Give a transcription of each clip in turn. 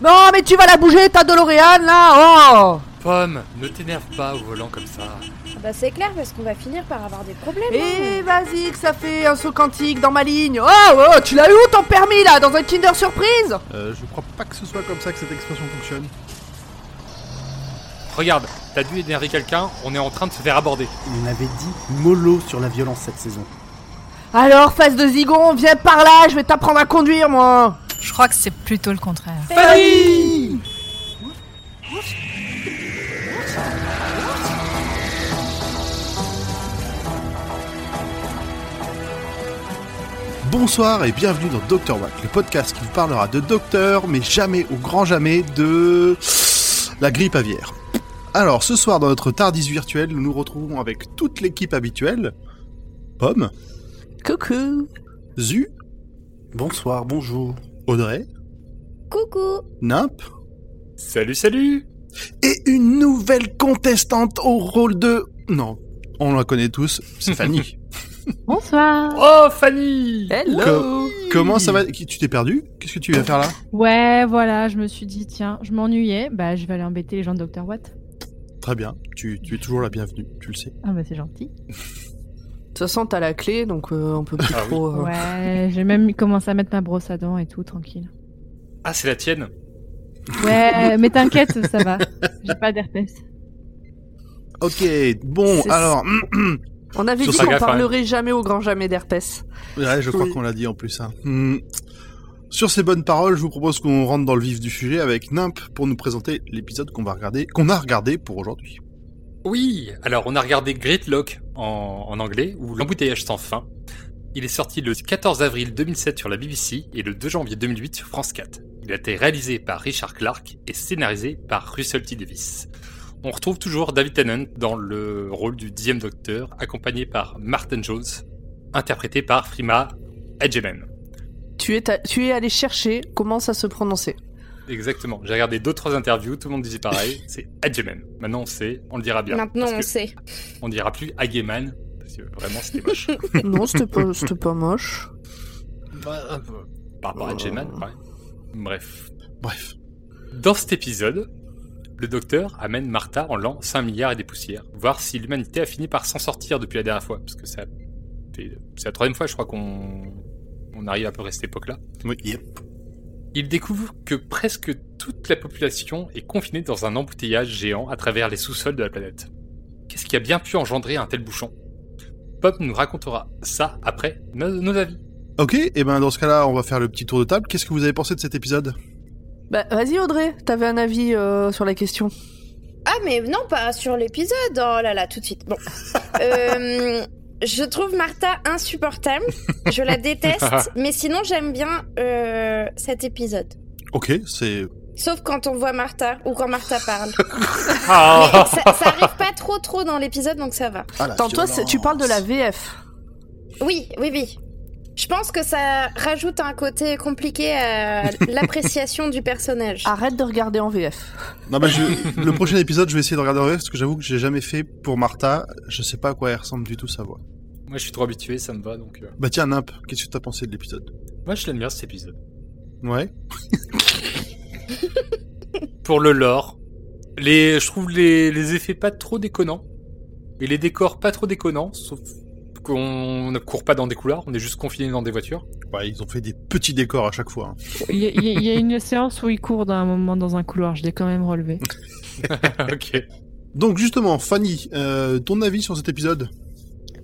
Non, mais tu vas la bouger, ta DeLorean, là Oh Pomme, ne t'énerve pas au volant comme ça. Ah Bah c'est clair parce qu'on va finir par avoir des problèmes. Eh, vas-y, que ça fait un saut quantique dans ma ligne Oh, oh tu l'as eu où ton permis, là Dans un Kinder Surprise? Euh, je crois pas que ce soit comme ça que cette expression fonctionne. Regarde, t'as dû énerver quelqu'un, on est en train de se faire aborder. On avait dit mollo sur la violence cette saison. Alors, face de zigon, viens par là, je vais t'apprendre à conduire, moi Je crois que c'est plutôt le contraire. Fanny Bonsoir et bienvenue dans Dr. Wack, le podcast qui vous parlera de docteur, mais jamais, au grand jamais, de la grippe aviaire. Alors, ce soir, dans notre Tardis virtuel, nous nous retrouvons avec toute l'équipe habituelle. Pomme, Coucou Zu, Bonsoir, bonjour. Audrey, Coucou Nimp, Salut, salut et une nouvelle contestante au rôle de... Non, on la connaît tous, c'est Fanny. Bonsoir. Oh, Fanny Hello Co- comment ça va Tu t'es perdu Qu'est-ce que tu viens faire là? Ouais, voilà, je me suis dit, tiens, je m'ennuyais, bah je vais aller embêter les gens de Dr. Watt. Très bien, tu, tu es toujours la bienvenue, tu le sais. Ah bah c'est gentil. De toute façon, t'as la clé, donc euh, on peut plus Ah oui. trop... euh, Ouais, j'ai même commencé à mettre ma brosse à dents et tout, tranquille. Ah, c'est la tienne? Ouais, mais t'inquiète, ça va. J'ai pas d'herpès. Ok, bon, alors... On avait Sur dit qu'on gaffe, parlerait jamais au grand jamais d'herpès. Ouais, je crois Oui. qu'on l'a dit en plus. Hein. Hmm. Sur ces bonnes paroles, je vous propose qu'on rentre dans le vif du sujet avec Nimp pour nous présenter l'épisode qu'on va regarder, qu'on a regardé pour aujourd'hui. Oui, alors on a regardé Great Lock en, en anglais, ou L'embouteillage sans fin. Il est sorti le 14 avril 2007 sur la BBC et le 2 janvier 2008 sur France 4. Il a été réalisé par Richard Clark et scénarisé par Russell T. Davis. On retrouve toujours David Tennant dans le rôle du dixième docteur, accompagné par Martin Jones, interprété par Frima Edgeman. Tu es, tu es allé chercher comment ça se prononçait. Exactement. J'ai regardé d'autres interviews, tout le monde disait pareil, c'est Edgeman. Maintenant on sait, on le dira bien. Maintenant on sait. On dira plus Hageman, parce que vraiment c'était moche. non, c'était pas, c'était pas moche. Par rapport à Edgeman, ouais. Bref. Bref. Dans cet épisode, le docteur amène Martha en l'an 5 milliards et des poussières, voir si l'humanité a fini par s'en sortir depuis la dernière fois, parce que ça fait- c'est la troisième fois, je crois, qu'on on arrive à peu près à cette époque-là. Oui. Yep. Il découvre que presque toute la population est confinée dans un embouteillage géant à travers les sous-sols de la planète. Qu'est-ce qui a bien pu engendrer un tel bouchon? Pop nous racontera ça après nos, nos avis. Ok, et ben dans ce cas-là, on va faire le petit tour de table. Qu'est-ce que vous avez pensé de cet épisode? Bah, vas-y Audrey, t'avais un avis euh, sur la question. Ah mais non pas sur l'épisode. Oh là là tout de suite. Bon. Euh, je trouve Martha insupportable. Je la déteste. mais sinon j'aime bien euh, cet épisode. Ok, c'est... Sauf quand on voit Martha ou quand Martha parle. Ah. Mais ça, ça arrive pas trop trop dans l'épisode donc ça va. Ah, Attends, toi, c'est- tu parles de la. VF. Oui, oui, oui. Je pense que ça rajoute un côté compliqué à l'appréciation du personnage. Arrête de regarder en VF. Non, bah, je- le prochain épisode, je vais essayer de regarder en vrai, parce que j'avoue que j'ai jamais fait pour Martha. Je sais pas à quoi elle ressemble du tout sa voix. Moi je suis trop habitué, ça me va donc. euh. Bah tiens, Nimp, qu'est-ce que t'as pensé de l'épisode? Moi je l'aime bien cet épisode. Ouais Pour le lore, les, je trouve les, les effets pas trop déconnants et les décors pas trop déconnants, sauf qu'on ne court pas dans des couloirs, on est juste confiné dans des voitures. Ouais, ils ont fait des petits décors à chaque fois. hein. Il y, a- il y une séance où il court d'un moment dans un couloir, je l'ai quand même relevé. ok. Donc justement, Fanny, euh, ton avis sur cet épisode?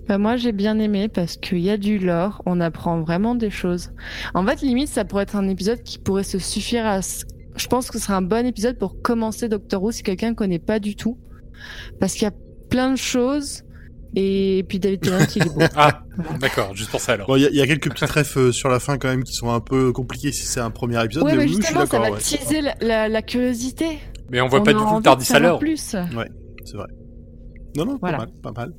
Bah moi j'ai bien aimé parce qu'il y a du lore, on apprend vraiment des choses. En fait limite ça pourrait être un épisode qui pourrait se suffire à... Je pense que ce serait un bon épisode pour commencer Doctor Who si quelqu'un ne connaît pas du tout. Parce qu'il y a plein de choses et puis David Tennant il est beau. Ah, d'accord, juste pour ça alors. Bon, il y, a- il y a quelques petits trèfles euh, sur la fin quand même qui sont un peu compliqués si c'est un premier épisode, Ouais mais mais oui, je suis justement ça d'accord. va ouais. teaser la, la- la curiosité. Mais on voit On pas du tout Tardis à l'heure. plus. C'est vrai. Non, non, Voilà. pas mal, pas mal.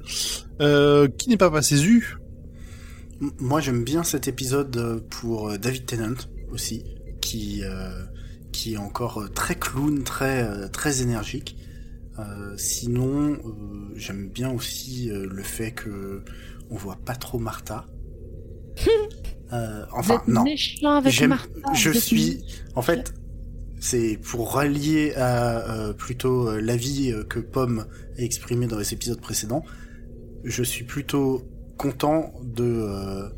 Euh, qui n'est pas passé Zu? Moi, j'aime bien cet épisode euh, pour David Tennant aussi, qui euh, qui est encore très clown, très très énergique. Euh, sinon, euh, j'aime bien aussi euh, le fait que on voit pas trop Martha. Enfin, non. avec Martha. je suis, en fait, c'est pour rallier à plutôt l'avis que Pomme a exprimé dans les épisodes précédents. Je suis plutôt content de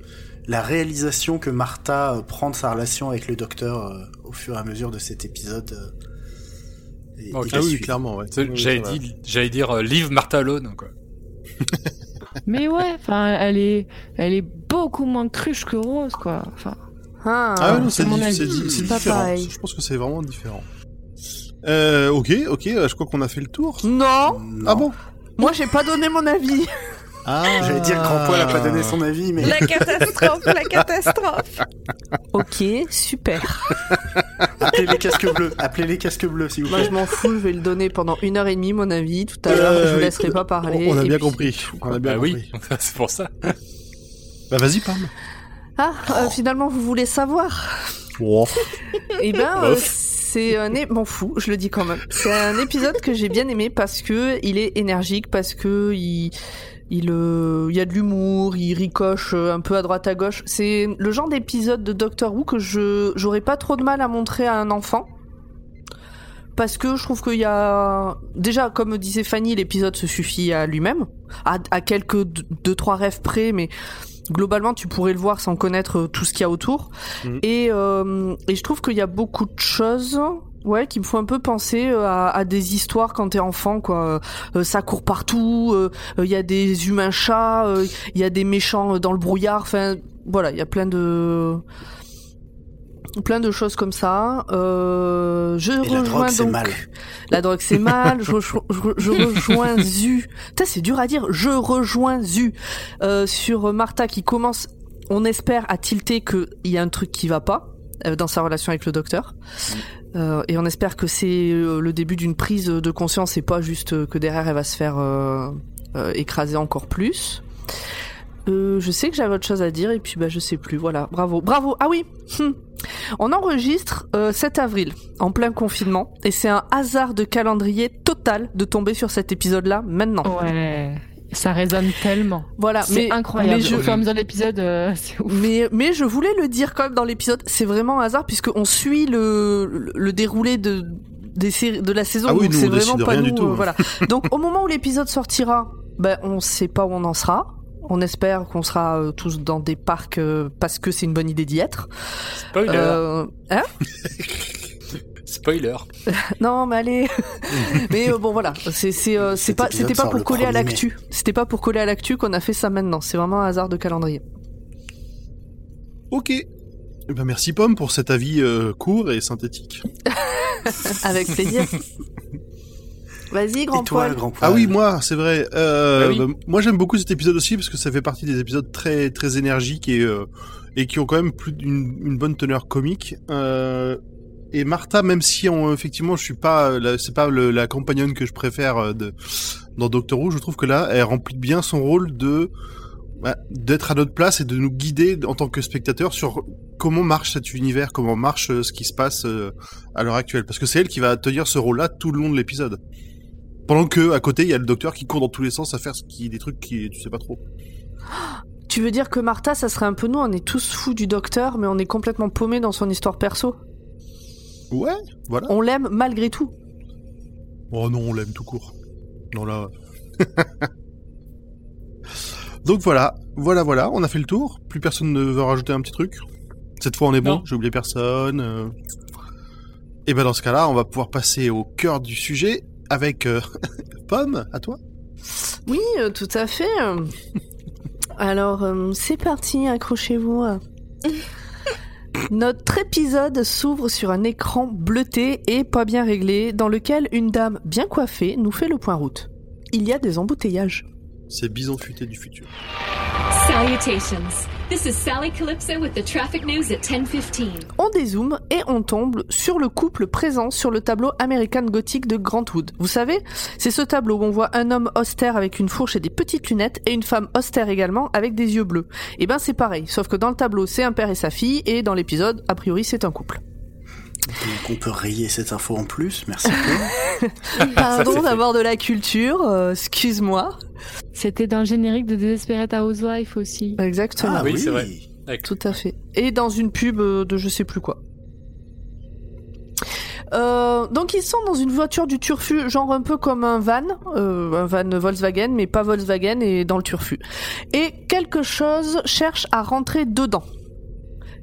la réalisation que Martha prend de sa relation avec le docteur au fur et à mesure de cet épisode. Et- Ah oui, clairement, ouais. Oui, J'allais dire, j'allais dire euh, leave Martha alone, quoi. Mais ouais, enfin, elle est, elle est beaucoup moins cruche que Rose, quoi. Enfin, Ah, Ah ouais, non, c'est différent. pareil. Je pense que c'est vraiment différent. Euh, ok, ok, euh, je crois qu'on a fait le tour. Non, Non. Ah bon? Moi j'ai pas donné mon avis. ah. J'allais dire que Grand Poil a pas donné son avis, mais La catastrophe, la catastrophe. Ok, super. appelez les casques bleus. Appelez les casques bleus, s'il vous Moi plaît. je m'en fous, je vais le donner pendant une heure et demie mon avis. Tout à l'heure, je vous Euh, laisserai pas parler. On a bien puis- compris. On a bien Bah compris. oui, c'est pour ça. Bah vas-y, Pam. Ah, euh, finalement vous voulez savoir Oh. Eh ben, euh, c'est un é- m'en fous, je le dis quand même. C'est un épisode que j'ai bien aimé parce que il est énergique, parce que il il euh, y a de l'humour, il ricoche euh, un peu à droite à gauche. C'est le genre d'épisode de Doctor Who que je j'aurais pas trop de mal à montrer à un enfant. Parce que je trouve qu'il y a déjà, comme disait Fanny, l'épisode se suffit à lui-même, à, à quelques deux, trois rêves près, mais globalement tu pourrais le voir sans connaître euh, tout ce qu'il y a autour. Mhm. Et, euh, et je trouve qu'il y a beaucoup de choses. Ouais, qui me font un peu penser euh, à, à des histoires quand t'es enfant, quoi. Euh, ça court partout, euh, euh, il y a des humains chats, euh, il y a des méchants dans le brouillard. Enfin, voilà, il y a plein de plein de choses comme ça. Euh, je Et la rejoins drogue, c'est donc mal. la drogue c'est mal. Je, rejoins Zu. Putain, c'est dur à dire. Je rejoins Zu euh, sur Martha qui commence. On espère à tilter qu'il y a un truc qui va pas dans sa relation avec le docteur. Euh, et on espère que c'est euh, le début d'une prise de conscience et pas juste euh, que derrière elle va se faire euh, euh, écraser encore plus. Euh, je sais que j'avais autre chose à dire et puis bah je sais plus. Voilà, bravo, bravo. Ah oui, hum. on enregistre euh, 7 avril en plein confinement et c'est un hasard de calendrier total de tomber sur cet épisode-là maintenant. ouais, ça résonne tellement. Voilà, C'est mais incroyable. mais je- Au fur et à mesure de l'épisode, euh, c'est ouf. Mais, mais je voulais le dire quand même dans l'épisode, c'est vraiment un hasard puisqu'on suit le, le, le déroulé de, des séries, de la saison, Ah oui, donc nous, c'est on vraiment pas rien nous. du tout, euh, hein. voilà. Donc au moment où l'épisode sortira, ben on sait pas où on en sera. On espère qu'on sera euh, tous dans des parcs euh, parce que c'est une bonne idée d'y être. Spoiler. Euh, hein? Spoiler. non, mais allez. mais euh, bon voilà, c'est c'est euh, c'est pas c'était pas pour le coller à 1er mai. l'actu. C'était pas pour coller à l'actu qu'on a fait ça maintenant. C'est vraiment un hasard de calendrier. Ok. Eh ben, merci Pomme pour cet avis euh, court et synthétique. Avec plaisir. Vas-y, grand poil. Grand Poil Ah oui, moi, c'est vrai. Euh, Bah oui. bah, moi, j'aime beaucoup cet épisode aussi parce que ça fait partie des épisodes très très énergiques et euh, et qui ont quand même plus d'une une bonne teneur comique. Euh, et Martha, même si effectivement, je suis pas, la- c'est pas la compagnonne que je préfère euh, dans Doctor Who, je trouve que là, elle remplit bien son rôle de bah, d'être à notre place et de nous guider en tant que spectateur sur comment marche cet univers, comment marche euh, ce qui se passe euh, à l'heure actuelle. Parce que c'est elle qui va tenir ce rôle-là tout le long de l'épisode. Pendant que à côté il y a le docteur qui court dans tous les sens à faire des trucs qui tu sais pas trop. Tu veux dire que Martha, ça serait un peu nous, on est tous fous du docteur, mais on est complètement paumé dans son histoire perso? Ouais, voilà. On l'aime malgré tout. Oh non, on l'aime tout court. Non là. Donc voilà, voilà, voilà, on a fait le tour. Plus personne ne veut rajouter un petit truc. Cette fois on est bon, j'ai oublié personne. euh. Et ben dans ce cas-là, on va pouvoir passer au cœur du sujet avec euh, Pomme, à toi. Oui, euh, tout à fait. Alors, euh, c'est parti, accrochez-vous. Notre épisode s'ouvre sur un écran bleuté et pas bien réglé, dans lequel une dame bien coiffée nous fait le point route. Il y a des embouteillages. C'est Bison du futur. Salutations. This is Sally Calypso with the traffic news at 10:15. On dézoome et on tombe sur le couple présent sur le tableau American Gothic de Grantwood. Vous savez, c'est ce tableau où on voit un homme austère avec une fourche et des petites lunettes et une femme austère également avec des yeux bleus. Et ben c'est pareil, sauf que dans le tableau c'est un père et sa fille et dans l'épisode a priori c'est un couple. Donc on peut rayer cette info en plus, merci. Pardon d'avoir de la culture, euh, excuse-moi. C'était dans le générique de Desperate Housewife aussi. Exactement. Ah oui, oui, c'est vrai. Avec- Tout à fait. Et dans une pub euh, de je sais plus quoi. Euh, donc ils sont dans une voiture du turfu, genre un peu comme un van, euh, un van Volkswagen, mais pas Volkswagen et dans le turfu. Et quelque chose cherche à rentrer dedans.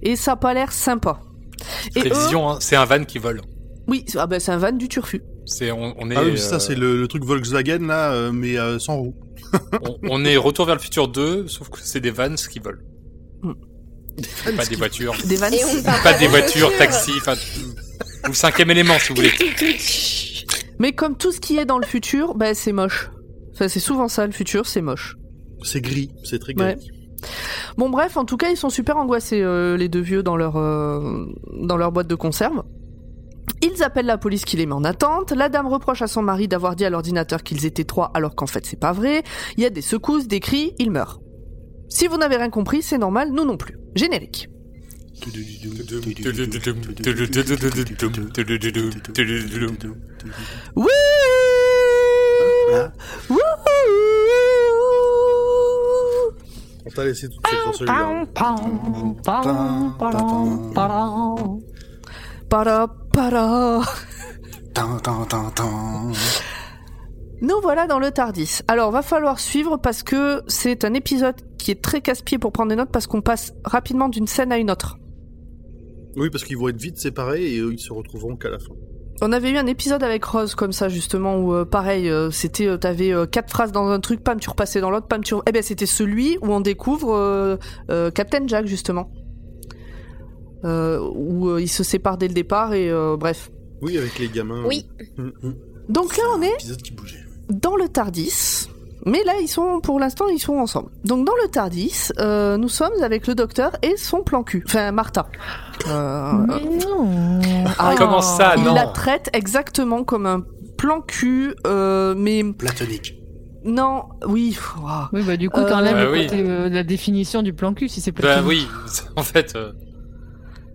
Et ça a pas l'air sympa. Et eux- Prévision, hein, c'est un van qui vole. oui, ah ben c'est un van du turfu. C'est on, on est Ah oui, euh, ça c'est le, le truc Volkswagen là, euh, mais euh, sans roue. on, on est Retour vers le futur 2, sauf que c'est des vans qui volent. Mm. Pas des voitures. Des Pas de des voitures, voiture. taxis, enfin ou le cinquième élément si vous voulez. Mais comme tout ce qui est dans le futur, ben c'est moche. Enfin, c'est souvent ça le futur, c'est moche. C'est gris, c'est très Ouais. Bon bref, en tout cas, ils sont super angoissés euh, les deux vieux dans leur euh, dans leur boîte de conserve. Ils appellent la police qui les met en attente. La dame reproche à son mari d'avoir dit à l'ordinateur qu'ils étaient trois alors qu'en fait c'est pas vrai. Il y a des secousses, des cris, il meurt. Si vous n'avez rien compris, c'est normal, nous non plus. Générique. Là, Wouhou On t'a laissé toute celui-là. Para para. tan, tan. Nous voilà dans le Tardis. Alors, va falloir suivre parce que c'est un épisode qui est très casse-pied pour prendre des notes parce qu'on passe rapidement d'une scène à une autre. Oui, parce qu'ils vont être vite séparés et ils se retrouveront qu'à la fin. On avait eu un épisode avec Rose comme ça justement où euh, pareil, euh, c'était euh, t'avais euh, quatre phrases dans un truc, pam tu repassais dans l'autre, pam tu. re- Eh ben c'était celui où on découvre euh, euh, Captain Jack justement, euh, où euh, il se sépare dès le départ et euh, bref. Oui, avec les gamins. Oui. Donc là on est Épisode qui bougeait. dans le Tardis. Mais là, ils sont, pour l'instant, ils sont ensemble. Donc, dans le Tardis, euh, nous sommes avec le docteur et son plan cul. Enfin, Martha. Euh, Mais non. ah, Comment ça, il non la traite exactement comme un plan cul, euh, mais Platonique. non, oui. Oui, bah du coup, Euh, t'enlèves Bah oui. euh, la définition du plan cul si c'est Bah platonique. oui, en fait, euh,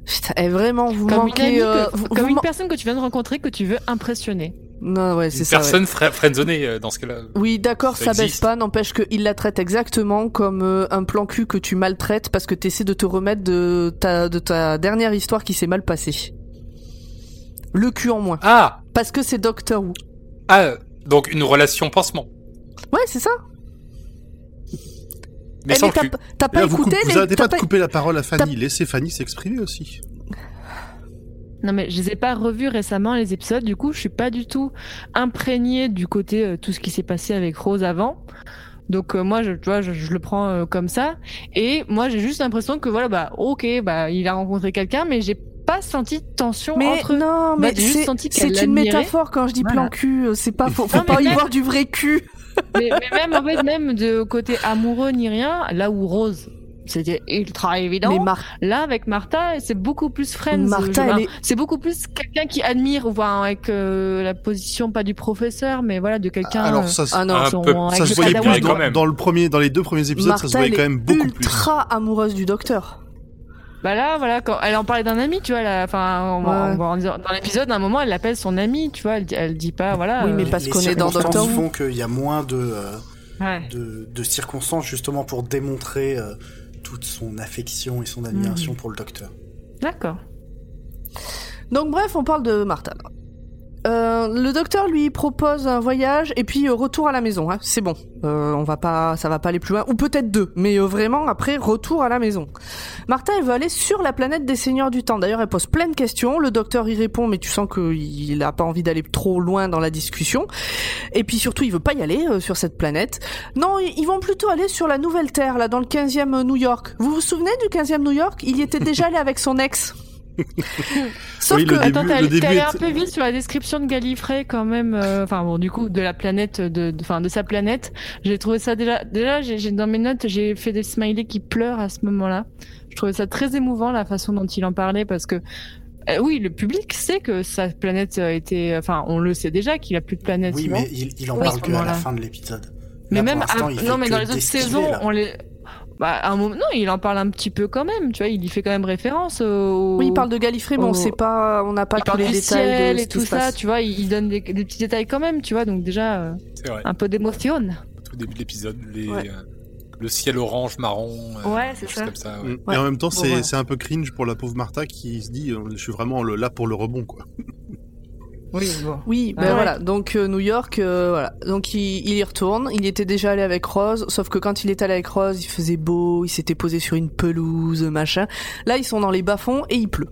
Putain, eh, vraiment, vous Comme, une, manquez. amie euh, que- vous- comme vous une man- personne que tu viens de rencontrer que tu veux impressionner. Non, ouais, une c'est ça. ouais. personne friendzonée euh, dans ce cas-là. Oui, d'accord, Ça ça, baisse pas, n'empêche qu'il la traite exactement comme euh, un plan cul que tu maltraites parce que t'essaies de te remettre de ta, de ta dernière histoire qui s'est mal passée. Le cul en moins. Ah, Parce que c'est Doctor Who. ah, euh, donc une relation pansement, Ouais, c'est ça. mais Eh, sans mais t'as le cul. p- t'as pas vous, écouté vous les- arrêtez pas de couper la parole à Fanny. Laissez Fanny s'exprimer aussi. Non mais je les ai pas revus récemment les épisodes, du coup je suis pas du tout imprégnée du côté euh, tout ce qui s'est passé avec Rose avant. Donc euh, moi je tu vois je, je le prends euh, comme ça et moi j'ai juste l'impression que voilà bah OK bah il a rencontré quelqu'un mais j'ai pas senti de tension Mais entre eux. non, Bah, mais j'ai juste c'est senti qu'elle c'est une métaphore quand je dis Voilà. plan cul. euh, C'est pas, faut, faut Non, pas y même- voir du vrai cul. mais, mais même en fait même de côté amoureux ni rien, là où Rose c'était ultra évident. Mais Mar- Là, avec Martha, c'est beaucoup plus friends. Martha, est- C'est beaucoup plus quelqu'un qui admire, enfin, avec euh, la position pas du professeur, mais voilà, de quelqu'un. Alors euh, ça, se- Ah non, Un son- peu- ça se voyait plus quand dans, même. dans le premier, dans les deux premiers épisodes, Martha, ça se voyait quand même beaucoup plus. ultra amoureuse du docteur. Bah là, voilà, quand elle en parlait d'un ami, tu vois, là, enfin, Ouais. dans l'épisode, à un moment, elle l'appelle son ami, tu vois, elle, dit- elle dit pas, voilà. Oui, mais euh, parce qu'on est dans Doctor Who. font qu'il y a moins de, euh, ouais. de, de circonstances justement pour démontrer euh, toute son affection et son admiration pour le docteur. D'accord. Donc bref, on parle de Martha. Euh, le docteur lui propose un voyage et puis euh, retour à la maison. Hein. C'est bon, Euh, on va pas, ça va pas aller plus loin, ou peut-être deux, mais euh, vraiment après retour à la maison. Martha, elle veut aller sur la planète des Seigneurs du Temps. D'ailleurs, elle pose plein de questions. Le docteur y répond, mais tu sens qu'il a pas envie d'aller trop loin dans la discussion. Et puis surtout, il veut pas y aller euh, sur cette planète. Non, ils vont plutôt aller sur la Nouvelle Terre, là, dans le 15e New York. Vous vous souvenez du 15e New York? Il y était déjà allé avec son ex. Sauf Oui, que le début- Attends, t'es allé- un peu vite sur la description de Gallifrey quand même. euh, Enfin bon, du coup, de la planète, de, de, enfin, de sa planète. J'ai trouvé ça déjà. Déjà, j'ai j'ai- dans mes notes, j'ai fait des smileys qui pleurent à ce moment-là. Je trouvais ça très émouvant la façon dont il en parlait parce que. euh, oui, le public sait que sa planète a été. Enfin, on le sait déjà qu'il a plus de planète. Oui, mais il, il en Oui, parle que à la fin de l'épisode. Mais Là, même à- non mais dans les autres saisons là. on les bah à un moment non il en parle un petit peu quand même tu vois il y fait quand même référence au Oui, il parle de Gallifrey, mais on sait pas, on n'a pas il tous parle les du détails ciel de et tout ça tu vois il, donne des, des petits détails quand même tu vois donc déjà euh, un peu d'émotion Au début de l'épisode, les, Ouais. euh, le ciel orange, marron, euh, Ouais, c'est ça. comme ça. ouais. Mm. Ouais. Et en même temps, c'est un peu cringe pour la pauvre Martha qui se dit je suis vraiment le- là pour le rebond quoi. Oui, bon. Oui, ben Ah ouais. voilà. Donc euh, New York, euh, voilà. Donc il, il y retourne. Il était déjà allé avec Rose, sauf que quand il est allé avec Rose, il faisait beau, il s'était posé sur une pelouse, machin. Là, ils sont dans les bas-fonds et il pleut.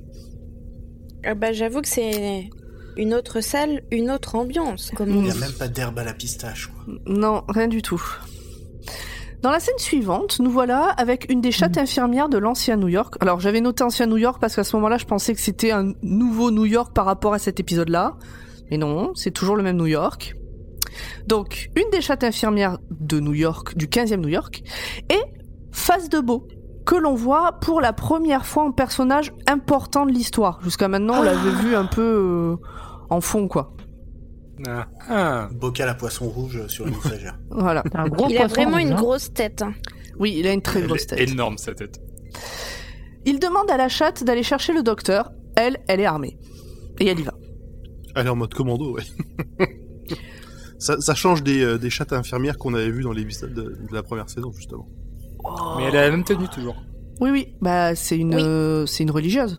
Ah bah, j'avoue que c'est une autre salle, une autre ambiance. Comme on Il n'y a même pas d'herbe à la pistache. Quoi. Non, rien du tout. Dans la scène suivante, nous voilà avec une des chattes infirmières de l'ancien New York. Alors j'avais noté ancien New York parce qu'à ce moment-là, je pensais que c'était un nouveau New York par rapport à cet épisode-là. Mais non, c'est toujours le même New York. Donc, une des chattes infirmières de New York, du 15e New York, est Face de Beau, que l'on voit pour la première fois en personnage important de l'histoire. Jusqu'à maintenant, on l'avait vu un peu euh, en fond, quoi. Ah, ah. Bocal à poisson rouge sur une étagère. Voilà. Un gros Il a vraiment rouge, une hein. grosse tête. hein. Oui, il a une très Elle grosse tête. énorme sa tête. Il demande à la chatte d'aller chercher le docteur. Elle, elle est armée. Et elle y va. Elle est en mode commando, ouais. ça, ça change des, euh, des chattes infirmières qu'on avait vues dans l'épisode de, de la première saison, justement. Mais elle a la même tenue toujours. Oui, oui. Bah, c'est une, Oui. euh, c'est une religieuse.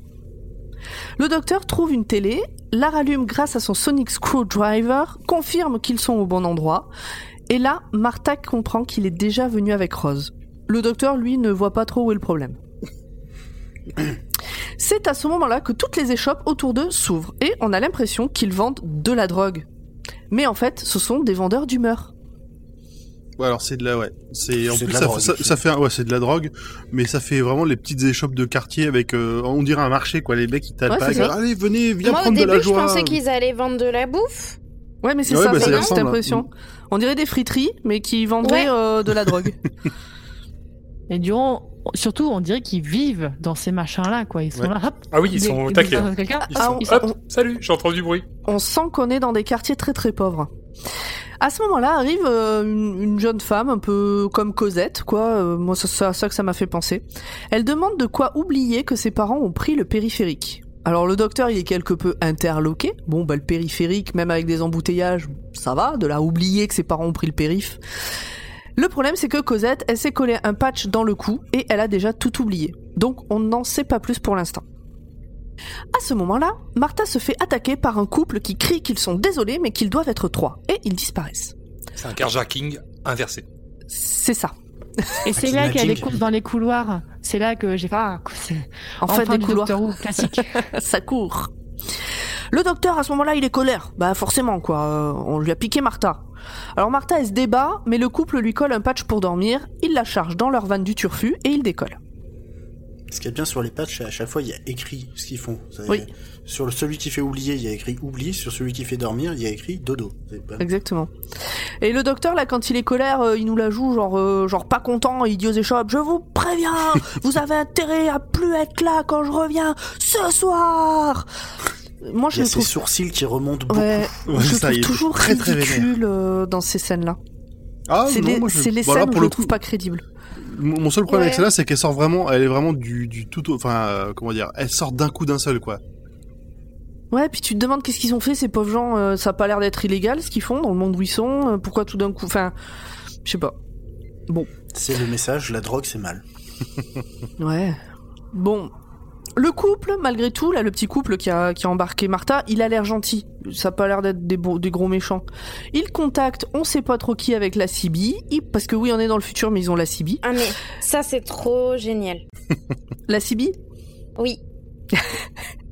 Le docteur trouve une télé, la rallume grâce à son sonic screwdriver, confirme qu'ils sont au bon endroit, et là, Martha comprend qu'il est déjà venu avec Rose. Le docteur, lui, ne voit pas trop où est le problème. C'est à ce moment-là que toutes les échoppes autour d'eux s'ouvrent et on a l'impression qu'ils vendent de la drogue. Mais en fait, ce sont des vendeurs d'humeur. Ouais, alors c'est de la, ouais. C'est, en C'est plus, de la ça, drogue, ça, ça fait, un- ouais, c'est de la drogue, mais ça fait vraiment les petites échoppes de quartier avec, euh, on dirait un marché, quoi. Les mecs, ils Ouais, c'est ça. Allez, venez, viens Moi, au prendre de début, la je joie. pensais qu'ils allaient vendre de la bouffe. Ouais, mais c'est Ouais, ça, bah, c'est ça cette ressemble. impression. On dirait des friteries, mais qui vendraient Ouais. euh, de la drogue. Et durant, surtout, on dirait qu'ils vivent dans ces machins-là, quoi. Ils sont Ouais. là, hop. Ah oui, ils sont au taquet. ils- Ah, on- Hop, on- salut, j'ai entendu du bruit. on sent qu'on est dans des quartiers très très pauvres. À ce moment-là arrive euh, une, une jeune femme un peu comme Cosette, quoi. Euh, moi, c'est ça, que ça m'a fait penser. Elle demande de quoi oublier que ses parents ont pris le périphérique. Alors le docteur, il est quelque peu interloqué. Bon, bah le périphérique, même avec des embouteillages, ça va. De là oublier que ses parents ont pris le périph. Le problème, c'est que Cosette, elle s'est collé un patch dans le cou et elle a déjà tout oublié. Donc on n'en sait pas plus pour l'instant. À ce moment-là, Martha se fait attaquer par un couple qui crie qu'ils sont désolés mais qu'ils doivent être trois, et ils disparaissent. C'est un carjacking inversé. C'est ça. Et c'est là qu'il y a des kidnapping. courses dans les couloirs. C'est là que j'ai fait, ah, c'est Enfin, enfin des du couloirs. Classique. ça court. Le docteur, à ce moment-là, il est colère. Bah forcément, quoi. Euh, on lui a piqué Martha. Alors Martha, elle se débat, mais le couple lui colle un patch pour dormir, il la charge dans leur van du turfu et il décolle. Ce qu'il y a de bien sur les patchs, à chaque fois, il y a écrit ce qu'ils font. Oui. Sur le- celui qui fait oublier, il y a écrit oubli. Sur celui qui fait dormir, il y a écrit dodo. Pas- Exactement. Et le docteur, là, quand il est colère, euh, il nous la joue genre, euh, genre pas content, il dit aux échoppes, je vous préviens, vous avez intérêt à plus être là quand je reviens ce soir. Moi, Il je y a ses trouve sourcils qui remontent beaucoup. Ouais, Ouais, je ça, trouve il est toujours très, très vénère. ridicule euh, dans ces scènes-là. Ah, c'est les, moi, je- c'est les voilà, scènes où je le trouve coup, pas crédible. Mon seul problème avec celle-là, c'est qu'elle sort vraiment, elle est vraiment du, du tout, au- enfin, euh, comment dire, elle sort d'un coup d'un seul, quoi. Ouais, puis tu te demandes qu'est-ce qu'ils ont fait, ces pauvres gens. euh, ça a pas l'air d'être illégal ce qu'ils font dans le monde où ils sont. euh, pourquoi tout d'un coup. Enfin, je sais pas. C'est le message, la drogue, c'est mal. Ouais. Bon. Le couple, malgré tout, là, le petit couple qui a, qui a embarqué Martha, il a l'air gentil. Ça a pas l'air d'être des, gros méchants. Ils contactent, on sait pas trop qui avec la CB, parce que oui, on est dans le futur, mais ils ont la CB. Ah mais ça c'est trop génial. La CB Oui.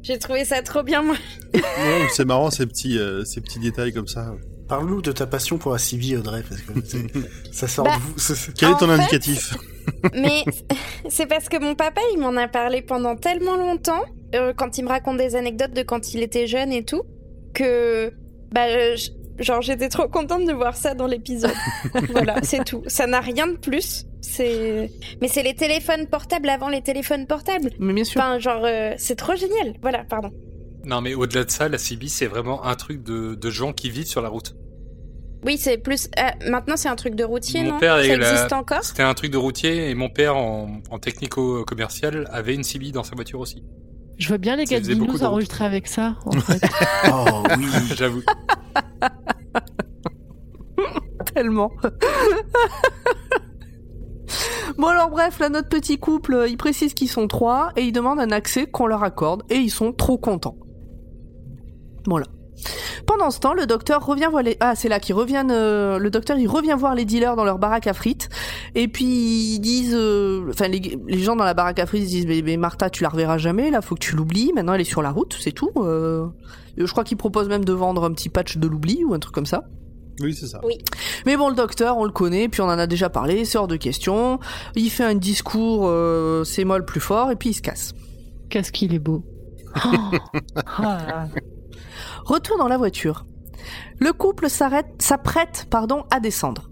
J'ai trouvé ça trop bien moi. Ouais, c'est marrant ces petits, euh, ces petits détails comme ça. Parle-nous de ta passion pour la CB, Audrey, parce que ça sort Bah, de vous. Quel est ton fait- indicatif Mais c'est parce que mon papa, il m'en a parlé pendant tellement longtemps, euh, quand il me raconte des anecdotes de quand il était jeune et tout, que bah, euh, genre j'étais trop contente de voir ça dans l'épisode. voilà, c'est tout. Ça n'a rien de plus. C'est, mais c'est les téléphones portables avant les téléphones portables. Mais bien sûr. Enfin, genre, euh, c'est trop génial. Voilà, pardon. Non, mais au-delà de ça, la CB, c'est vraiment un truc de, de gens qui vivent sur la route. Oui, c'est plus. euh, maintenant, c'est un truc de routier, Mon non? père Ça est la- existe encore? C'était un truc de routier et mon père en, en technico-commercial avait une CB dans sa voiture aussi. Je vois bien les gars de route. enregistrer avec ça, en fait. Oh oui. J'avoue. Tellement. bon alors bref, là notre petit couple, euh, ils précisent qu'ils sont trois et ils demandent un accès qu'on leur accorde et ils sont trop contents. Voilà. Pendant ce temps, le docteur revient voir les... Ah, c'est là qu'ils reviennent... euh, Le docteur, il revient voir les dealers dans leur baraque à frites. Et puis, ils disent... euh, Enfin, les, les gens dans la baraque à frites disent mais, mais Martha, tu la reverras jamais, là, faut que tu l'oublies. Maintenant, elle est sur la route, c'est tout. Euh, Je crois qu'ils proposent même de vendre un petit patch de l'oubli ou un truc comme ça. Oui, c'est ça. Mais bon, le docteur, on le connaît, puis on en a déjà parlé, c'est hors de question. Il fait un discours, euh, c'est molle plus fort, et puis il se casse. Qu'est-ce qu'il est beau. Oh. Oh là là. Retour dans la voiture. Le couple s'apprête, pardon, à descendre.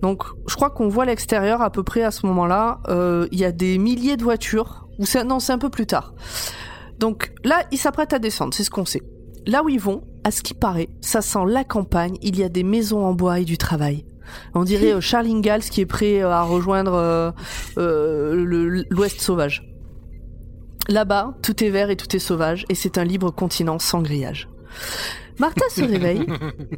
Donc, je crois qu'on voit l'extérieur à peu près à ce moment-là. Euh, Il y a des milliers de voitures. Non, c'est un peu plus tard. Donc là, ils s'apprêtent à descendre, c'est ce qu'on sait. Là où ils vont, à ce qui paraît, ça sent la campagne. Il y a des maisons en bois et du travail. On dirait euh, Charles Ingalls qui est prêt euh, à rejoindre euh, l'Ouest sauvage. Là-bas, tout est vert et tout est sauvage, et c'est un libre continent sans grillage. Martha se réveille,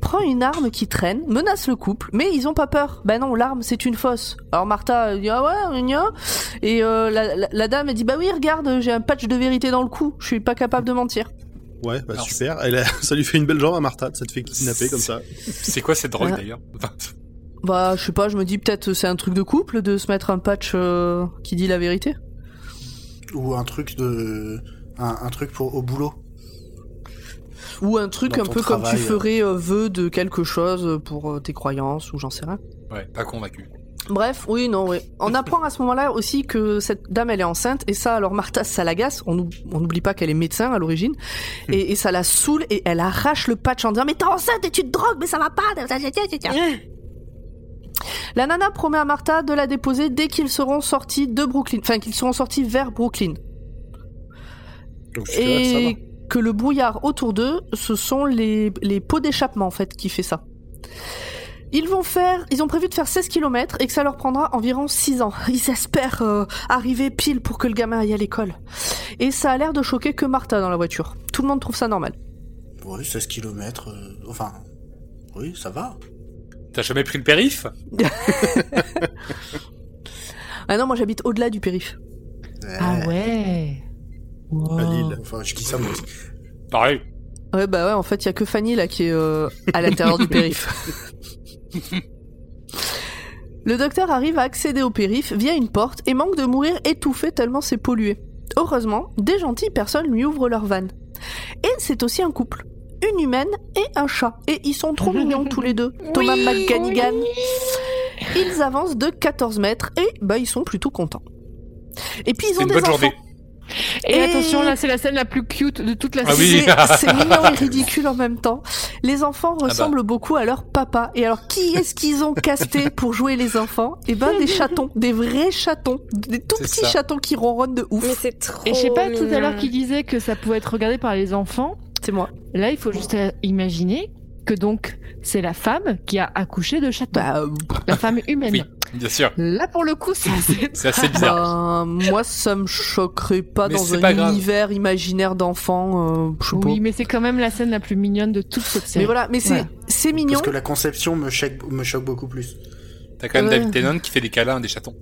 prend une arme qui traîne, menace le couple, mais ils ont pas peur. Ben non, l'arme c'est une fausse. Alors Martha elle dit ah ouais, gna. et euh, la, la- la dame elle dit bah oui regarde, j'ai un patch de vérité dans le cou, je suis pas capable de mentir. Ouais, bah Alors, super. Elle a- Ça lui fait une belle jambe à Martha, ça te fait kidnapper comme ça. C'est quoi cette drogue Ah. d'ailleurs Bah je sais pas, je me dis peut-être c'est un truc de couple de se mettre un patch euh, qui dit la vérité. Ou un truc de. Un, un truc pour au boulot. Ou un truc un peu comme tu euh. ferais euh, vœu de quelque chose pour euh, tes croyances ou j'en sais rien. Ouais, pas convaincu. Bref, oui, non, oui. On apprend à ce moment-là aussi que cette dame, elle est enceinte, et ça, alors Martha, ça l'agace. On oub- on n'oublie pas qu'elle est médecin à l'origine, et, et ça la saoule, et elle arrache le patch en disant Mais t'es enceinte et tu te drogues, mais ça va pas. La nana promet à Martha de la déposer dès qu'ils seront sortis de Brooklyn, enfin qu'ils seront sortis vers Brooklyn, Donc jusque-là, ça va. et que le brouillard autour d'eux, ce sont les, les pots d'échappement en fait qui fait ça. Ils vont faire, ils ont prévu de faire 16 km et que ça leur prendra environ 6 ans. Ils espèrent euh, arriver pile pour que le gamin aille à l'école. Et ça a l'air de choquer que Martha dans la voiture. Tout le monde trouve ça normal. Oui, 16 km. enfin. Oui, ça va. T'as jamais pris le périph? Ah non, moi j'habite au-delà du périph. Ah ouais. Wow. À Lille. Enfin, je dis ça moi aussi. Pareil. Ouais, bah ouais, en fait, il y a que Fanny là qui est euh, à l'intérieur du périph. Le docteur arrive à accéder au périph via une porte et manque de mourir étouffé tellement c'est pollué. Heureusement, des gentilles personnes lui ouvrent leur vanne. Et c'est aussi un couple. Une humaine et un chat. Et ils sont trop mignons tous les deux. Thomas McGannigan. Ils avancent de 14 mètres et bah ils sont plutôt contents. Et puis ils ont une des bonne enfants. journée. Et, Et- attention, là, c'est la scène la plus cute de toute la Ah série. C'est- C'est mignon et ridicule en même temps. Les enfants bah. ressemblent beaucoup à leur papa. Et alors, qui est-ce qu'ils ont casté pour jouer les enfants? Eh ben, des chatons, des vrais chatons, des tout petits ça. chatons qui ronronnent de ouf. Mais c'est trop. Et je sais pas, tout à l'heure qui disait que ça pouvait être regardé par les enfants. C'est moi. Là, il faut juste imaginer que donc, c'est la femme qui a accouché de chatons. Bah, euh, la femme humaine. Oui, bien sûr. Là, pour le coup, c'est assez... C'est assez bizarre. ben, moi, ça me choquerait pas Mais dans un pas grave. univers imaginaire d'enfants. euh. Oui, mais c'est quand même la scène la plus mignonne de toute cette série. Mais voilà, mais c'est mignon. Parce que la conception me choque, me choque beaucoup plus. T'as quand même Ouais. David Tennant qui fait des câlins à des chatons.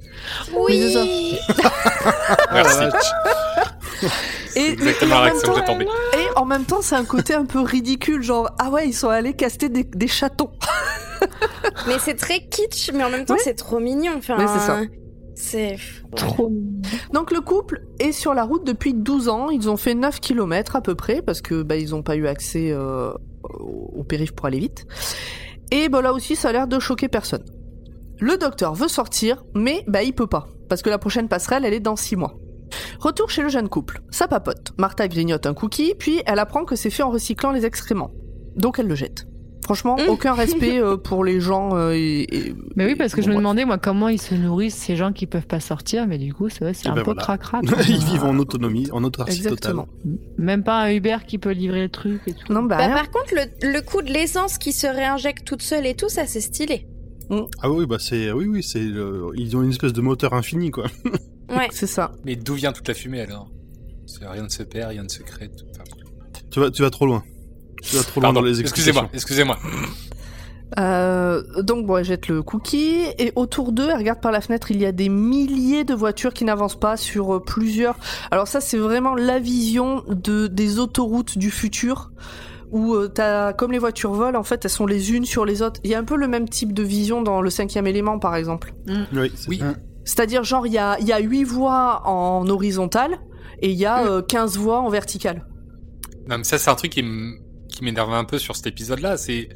Oui, c'est ça. Merci. Et, en même temps- j'ai tombée. Et en même temps, c'est un côté un peu ridicule, genre ah ouais, ils sont allés caster des, des chatons. Mais c'est très kitsch, mais en même temps, Ouais. c'est trop mignon. Enfin, c'est ça. C'est. Trop. Donc le couple est sur la route depuis 12 ans, ils ont fait 9 km à peu près parce que bah ils ont pas eu accès euh, au au périph pour aller vite. Et bah là aussi ça a l'air de choquer personne. Le docteur veut sortir, mais bah il peut pas parce que la prochaine passerelle elle est dans 6 mois. Retour chez le jeune couple. Ça papote. Martha grignote un cookie, puis elle apprend que c'est fait en recyclant les excréments. Donc elle le jette. Franchement, Mm. aucun respect euh, pour les gens. euh, et, et- Mais oui, parce que bon, je me bref. demandais, moi, comment ils se nourrissent, ces gens qui peuvent pas sortir, mais du coup, c'est vrai, c'est Et un ben peu voilà. cracra. Ils vivent en autonomie, en autarcie totale. Même pas un Uber qui peut livrer le truc et tout. Non, bah, Bah, par contre, le, le coup de l'essence qui se réinjecte toute seule et tout, ça c'est stylé. Ah oui, bah c'est, oui, oui, c'est, le- ils ont une espèce de moteur infini, quoi. Ouais. c'est ça. Mais d'où vient toute la fumée alors C'est- Rien ne se perd, rien ne se crée. Tout... enfin, Tu vas, tu vas trop loin. Tu vas trop loin Pardon, dans les excusez-moi, explications. excusez-moi. Euh, donc bon, elle jette le cookie et autour d'eux, elle regarde par la fenêtre, il y a des milliers de voitures qui n'avancent pas sur euh, plusieurs. Alors ça, c'est vraiment la vision de des autoroutes du futur où euh, t'as comme les voitures volent, en fait, elles sont les unes sur les autres. Il y a un peu le même type de vision dans le cinquième élément, par exemple. Oui, c'est- Oui. C'est-à-dire genre il y a il y a huit voies en horizontale et il y a euh, 15 voies en verticale. Non, mais ça, c'est un truc qui m'énerve un peu sur cet épisode-là. C'est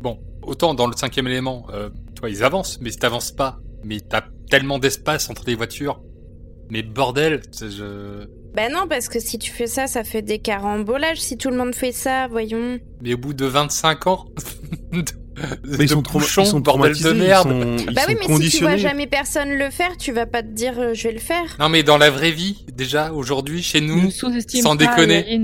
bon, autant dans le cinquième élément, euh, toi, ils avancent, mais si t'avances pas, mais t'as tellement d'espace entre les voitures. Mais bordel, c'est- je... Bah non, parce que si tu fais ça, ça fait des carambolages. Si tout le monde fait ça, voyons. mais au bout de 25 ans, ils sont, bouchons, ils sont traumatisés, de merde. Ils sont, ils bah oui, mais si tu vois jamais personne le faire, tu vas pas te dire euh, je vais le faire. Non, mais dans la vraie vie, déjà aujourd'hui, chez nous, sans déconner.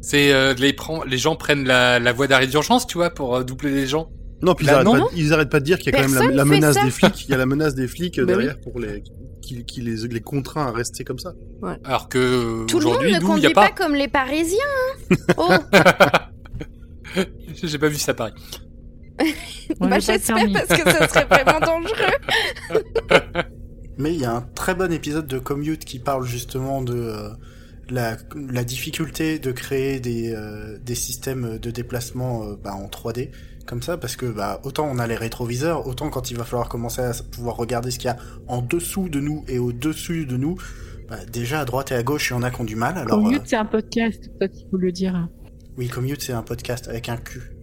c'est euh, les, les gens prennent la, la voie d'arrêt d'urgence, tu vois, pour euh, doubler les gens. Non, puis ils, Bah arrêtent non, pas, non. ils arrêtent pas de dire qu'il y a quand même la, menace ça. des flics. Il y a la menace des flics euh, Bah oui. derrière pour les, qui, qui les, les contraint à rester comme ça. Alors que Tout le monde ne conduit pas... pas. comme les Parisiens. hein. oh, J'ai pas vu ça pareil. On bah j'espère parce que ça serait vraiment dangereux. Mais il y a un très bon épisode de Commute qui parle justement de euh, la, la difficulté de créer des, euh, des systèmes de déplacement euh, bah, en 3D comme ça parce que bah, autant on a les rétroviseurs, autant quand il va falloir commencer à pouvoir regarder ce qu'il y a en dessous de nous et au-dessus de nous, bah, déjà à droite et à gauche il y en a qui ont du mal. Alors Commute, euh, c'est un podcast, toi qui faut le dire. oui, Commute c'est un podcast avec un cul.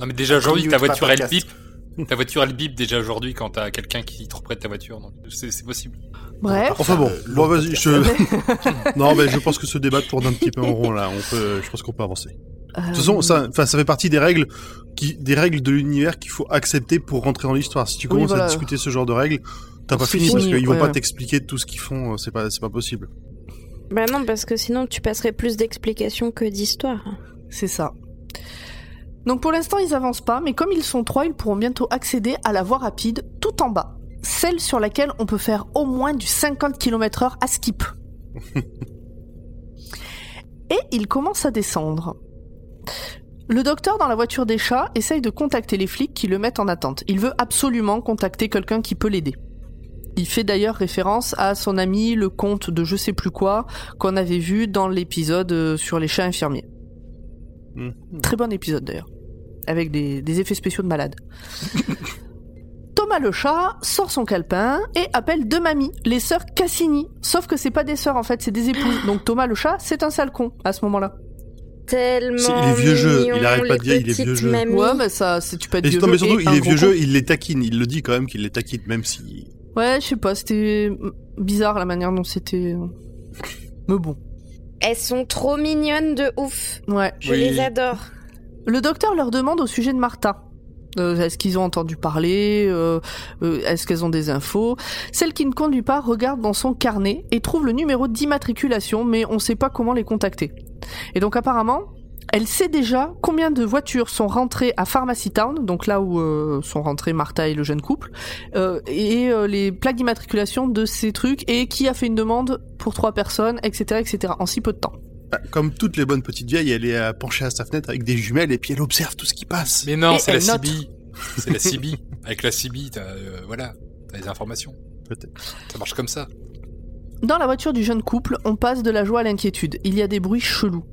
Non, mais déjà aujourd'hui, ta voiture, elle bip. Ta voiture, elle bip déjà aujourd'hui quand t'as quelqu'un qui te reprête ta voiture. Donc, c'est possible. Bref. Enfin bon, Euh, bon vas-y, je... non, mais je pense que ce débat tourne un petit peu en rond là. On peut, je pense qu'on peut avancer. De toute façon, ça, ça fait partie des règles, qui, des règles de l'univers qu'il faut accepter pour rentrer dans l'histoire. Si tu Oui, commences voilà. à discuter ce genre de règles, t'as pas fini parce qu'ils vont ouais. pas t'expliquer tout ce qu'ils font. euh, C'est pas, c'est pas possible. Bah non, parce que sinon tu passerais plus d'explications que d'histoires. C'est ça. Donc pour l'instant, ils avancent pas, mais comme ils sont trois, ils pourront bientôt accéder à la voie rapide tout en bas. Celle sur laquelle on peut faire au moins du 50 km heure à skip. Et ils commencent à descendre. Le docteur dans la voiture des chats essaye de contacter les flics qui le mettent en attente. Il veut absolument contacter quelqu'un qui peut l'aider. Il fait d'ailleurs référence à son ami, le comte de je sais plus quoi, qu'on avait vu dans l'épisode euh, sur les chats infirmiers. Mhm. Très bon épisode d'ailleurs. Avec des, des effets spéciaux de malade. Thomas le chat sort son calepin et appelle deux mamies, les sœurs Cassini. Sauf que c'est pas des sœurs en fait, c'est des épouses. Donc Thomas le chat, c'est un sale con à ce moment-là. Tellement. C'est- il est vieux jeu, mignon, il arrête pas les de dire, il est vieux jeu. mamies. Ouais, mais ça, c'est tu peux être Et vieux non, mais jeu surtout, et il un est gros vieux con. jeu, il les taquine. Il le dit quand même qu'il les taquine, même si. Ouais, je sais pas, c'était bizarre la manière dont c'était. euh. Mais bon. Elles sont trop mignonnes de ouf. Ouais. Je Oui. les adore. Le docteur leur demande au sujet de Martha. Euh, est-ce qu'ils ont entendu parler euh, euh, Est-ce qu'elles ont des infos? Celle qui ne conduit pas regarde dans son carnet et trouve le numéro d'immatriculation, mais on ne sait pas comment les contacter. Et donc apparemment, elle sait déjà combien de voitures sont rentrées à Pharmacy Town, donc là où euh, sont rentrés Martha et le jeune couple, euh, et euh, les plaques d'immatriculation de ces trucs, et qui a fait une demande pour trois personnes, etc., etc., en si peu de temps. Bah, Comme toutes les bonnes petites vieilles, elle est euh, penchée à sa fenêtre avec des jumelles et puis elle observe tout ce qui passe. Mais non, c'est la. CB. C'est la CB. Avec la CB, t'as, euh, voilà, t'as les informations. Peut-être. Ça marche comme ça. Dans la voiture du jeune couple, on passe de la joie à l'inquiétude. Il y a des bruits chelous.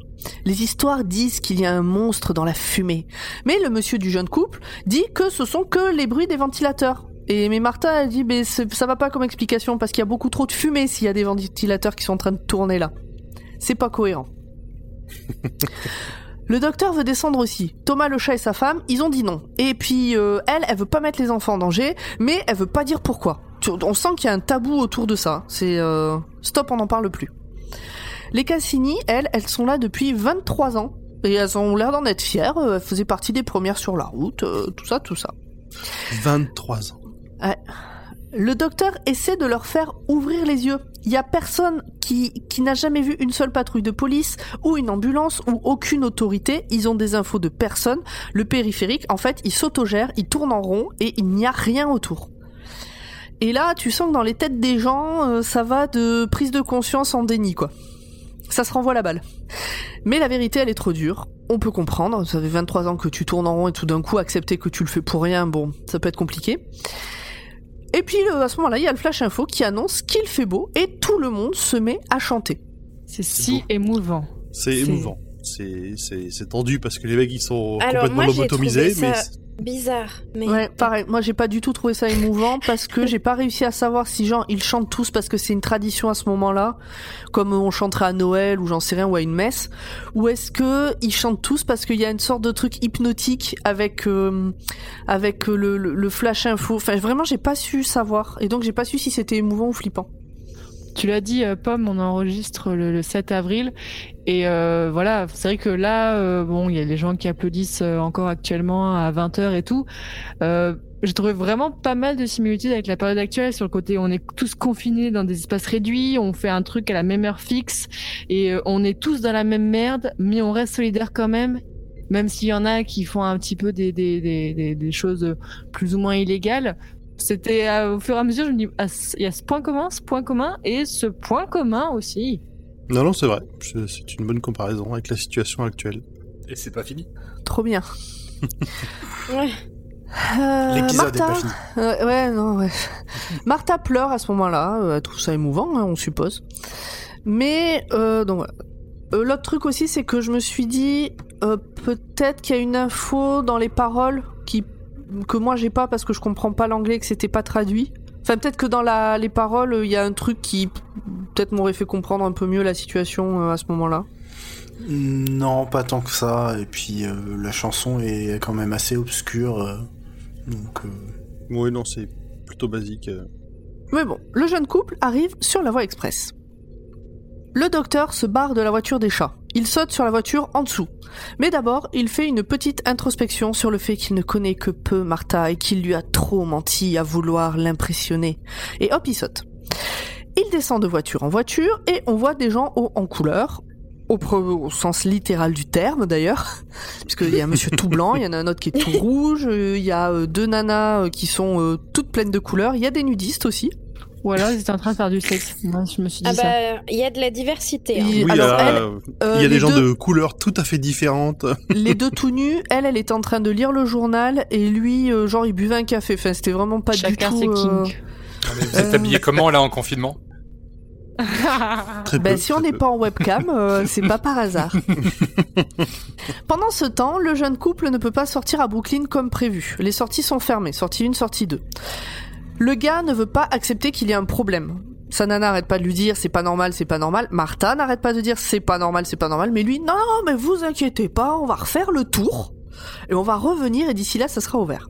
Les histoires disent qu'il y a un monstre dans la fumée. Mais le monsieur du jeune couple dit que ce sont que les bruits des ventilateurs. Et mais Martha elle dit mais ça va pas comme explication parce qu'il y a beaucoup trop de fumée s'il y a des ventilateurs qui sont en train de tourner là. C'est pas cohérent. Le docteur veut descendre aussi. Thomas le chat et sa femme, ils ont dit non. Et puis euh, elle, elle veut pas mettre les enfants en danger, mais elle veut pas dire pourquoi. On sent qu'il y a un tabou autour de ça. C'est euh, stop, on n'en parle plus. Les Cassini, elles, elles sont là depuis 23 ans Et elles ont l'air d'en être fières. euh, Elles faisaient partie des premières sur la route, euh, tout ça, tout ça. 23 ans. Le docteur essaie de leur faire ouvrir les yeux. Il y a personne qui, qui n'a jamais vu une seule patrouille de police ou une ambulance ou aucune autorité. Ils ont des infos de personne. Le périphérique, en fait, il s'autogère, il tourne en rond et il n'y a rien autour. Et là, tu sens que dans les têtes des gens, euh, ça va de prise de conscience en déni, quoi. Ça se renvoie la balle. Mais la vérité, elle est trop dure. On peut comprendre. Ça fait 23 ans que tu tournes en rond et tout d'un coup accepter que tu le fais pour rien, bon, ça peut être compliqué. Et puis le- à ce moment-là, il y a le flash info qui annonce qu'il fait beau et tout le monde se met à chanter. C'est si émouvant. C'est C'est- émouvant. C'est tendu parce que les mecs ils sont Alors, complètement moi, lobotomisés, trouvé mais ça- Bizarre. Mais Ouais, pareil. Moi, j'ai pas du tout trouvé ça émouvant parce que j'ai pas réussi à savoir si genre ils chantent tous parce que c'est une tradition à ce moment-là, comme on chanterait à Noël ou j'en sais rien ou à une messe, ou est-ce que ils chantent tous parce qu'il y a une sorte de truc hypnotique avec euh, avec le, le, le flash info. Enfin, vraiment, j'ai pas su savoir et donc j'ai pas su si c'était émouvant ou flippant. Tu l'as dit, euh, Pomme, on enregistre le, le 7 avril. Et euh, voilà, c'est vrai que là, euh, bon, il y a des gens qui applaudissent euh, encore actuellement à 20h et tout. Euh, j'ai trouvé vraiment pas mal de similitudes avec la période actuelle sur le côté on est tous confinés dans des espaces réduits, on fait un truc à la même heure fixe et euh, on est tous dans la même merde, mais on reste solidaires quand même. Même s'il y en a qui font un petit peu des, des, des, des choses plus ou moins illégales, c'était euh, au fur et à mesure, je me dis, ah, il y a ce point commun, ce point commun et ce point commun aussi. non, non, c'est vrai. C'est une bonne comparaison avec la situation actuelle. Et c'est pas fini? Trop bien. Ouais. Euh, L'épisode est Martha- pas fini. Euh, ouais, non, ouais. Martha pleure à ce moment-là. euh, Elle trouve ça émouvant, hein, on suppose. Mais, euh, donc, voilà. Euh, l'autre truc aussi, c'est que je me suis dit, euh, peut-être qu'il y a une info dans les paroles que moi j'ai pas parce que je comprends pas l'anglais et que c'était pas traduit. Enfin, peut-être que dans la, les paroles, il y a un truc qui peut-être m'aurait fait comprendre un peu mieux la situation euh, à ce moment-là. Non, pas tant que ça. Et puis euh, la chanson est quand même assez obscure. euh, donc euh, Oui, non, c'est plutôt basique. euh. Mais bon, le jeune couple arrive sur la voie express. Le docteur se barre de la voiture des chats. Il saute sur la voiture en dessous. Mais d'abord, il fait une petite introspection sur le fait qu'il ne connaît que peu Martha et qu'il lui a trop menti à vouloir l'impressionner. Et hop, il saute. Il descend de voiture en voiture et on voit des gens en couleur. Au, au sens littéral du terme d'ailleurs, puisqu'il y a un monsieur tout blanc, il y en a un autre qui est tout rouge, il y a euh, deux nanas euh, qui sont euh, toutes pleines de couleurs, il y a des nudistes aussi. Ou alors ils étaient en train de faire du sexe. Moi, je me suis dit Ah ça. bah, il y a de la diversité. hein. Oui, alors, là, elle, euh, euh, il y a des gens deux- de couleurs tout à fait différentes. les deux tout nus, elle, elle était en train de lire le journal et lui, euh, genre, il buvait un café. Enfin, c'était vraiment pas Chacun du tout. euh, kinks. Ah, vous êtes habillés comment là en confinement? Très Ben, peu, si on n'est pas en webcam, euh, c'est pas par hasard. Pendant ce temps, le jeune couple ne peut pas sortir à Brooklyn comme prévu. Les sorties sont fermées, sortie 1, sortie 2. Le gars ne veut pas accepter qu'il y a un problème. Sa nana arrête pas de lui dire c'est pas normal, c'est pas normal. Martha n'arrête pas de dire c'est pas normal, c'est pas normal. Mais lui, non, mais vous inquiétez pas, on va refaire le tour. Et on va revenir et d'ici là, ça sera ouvert.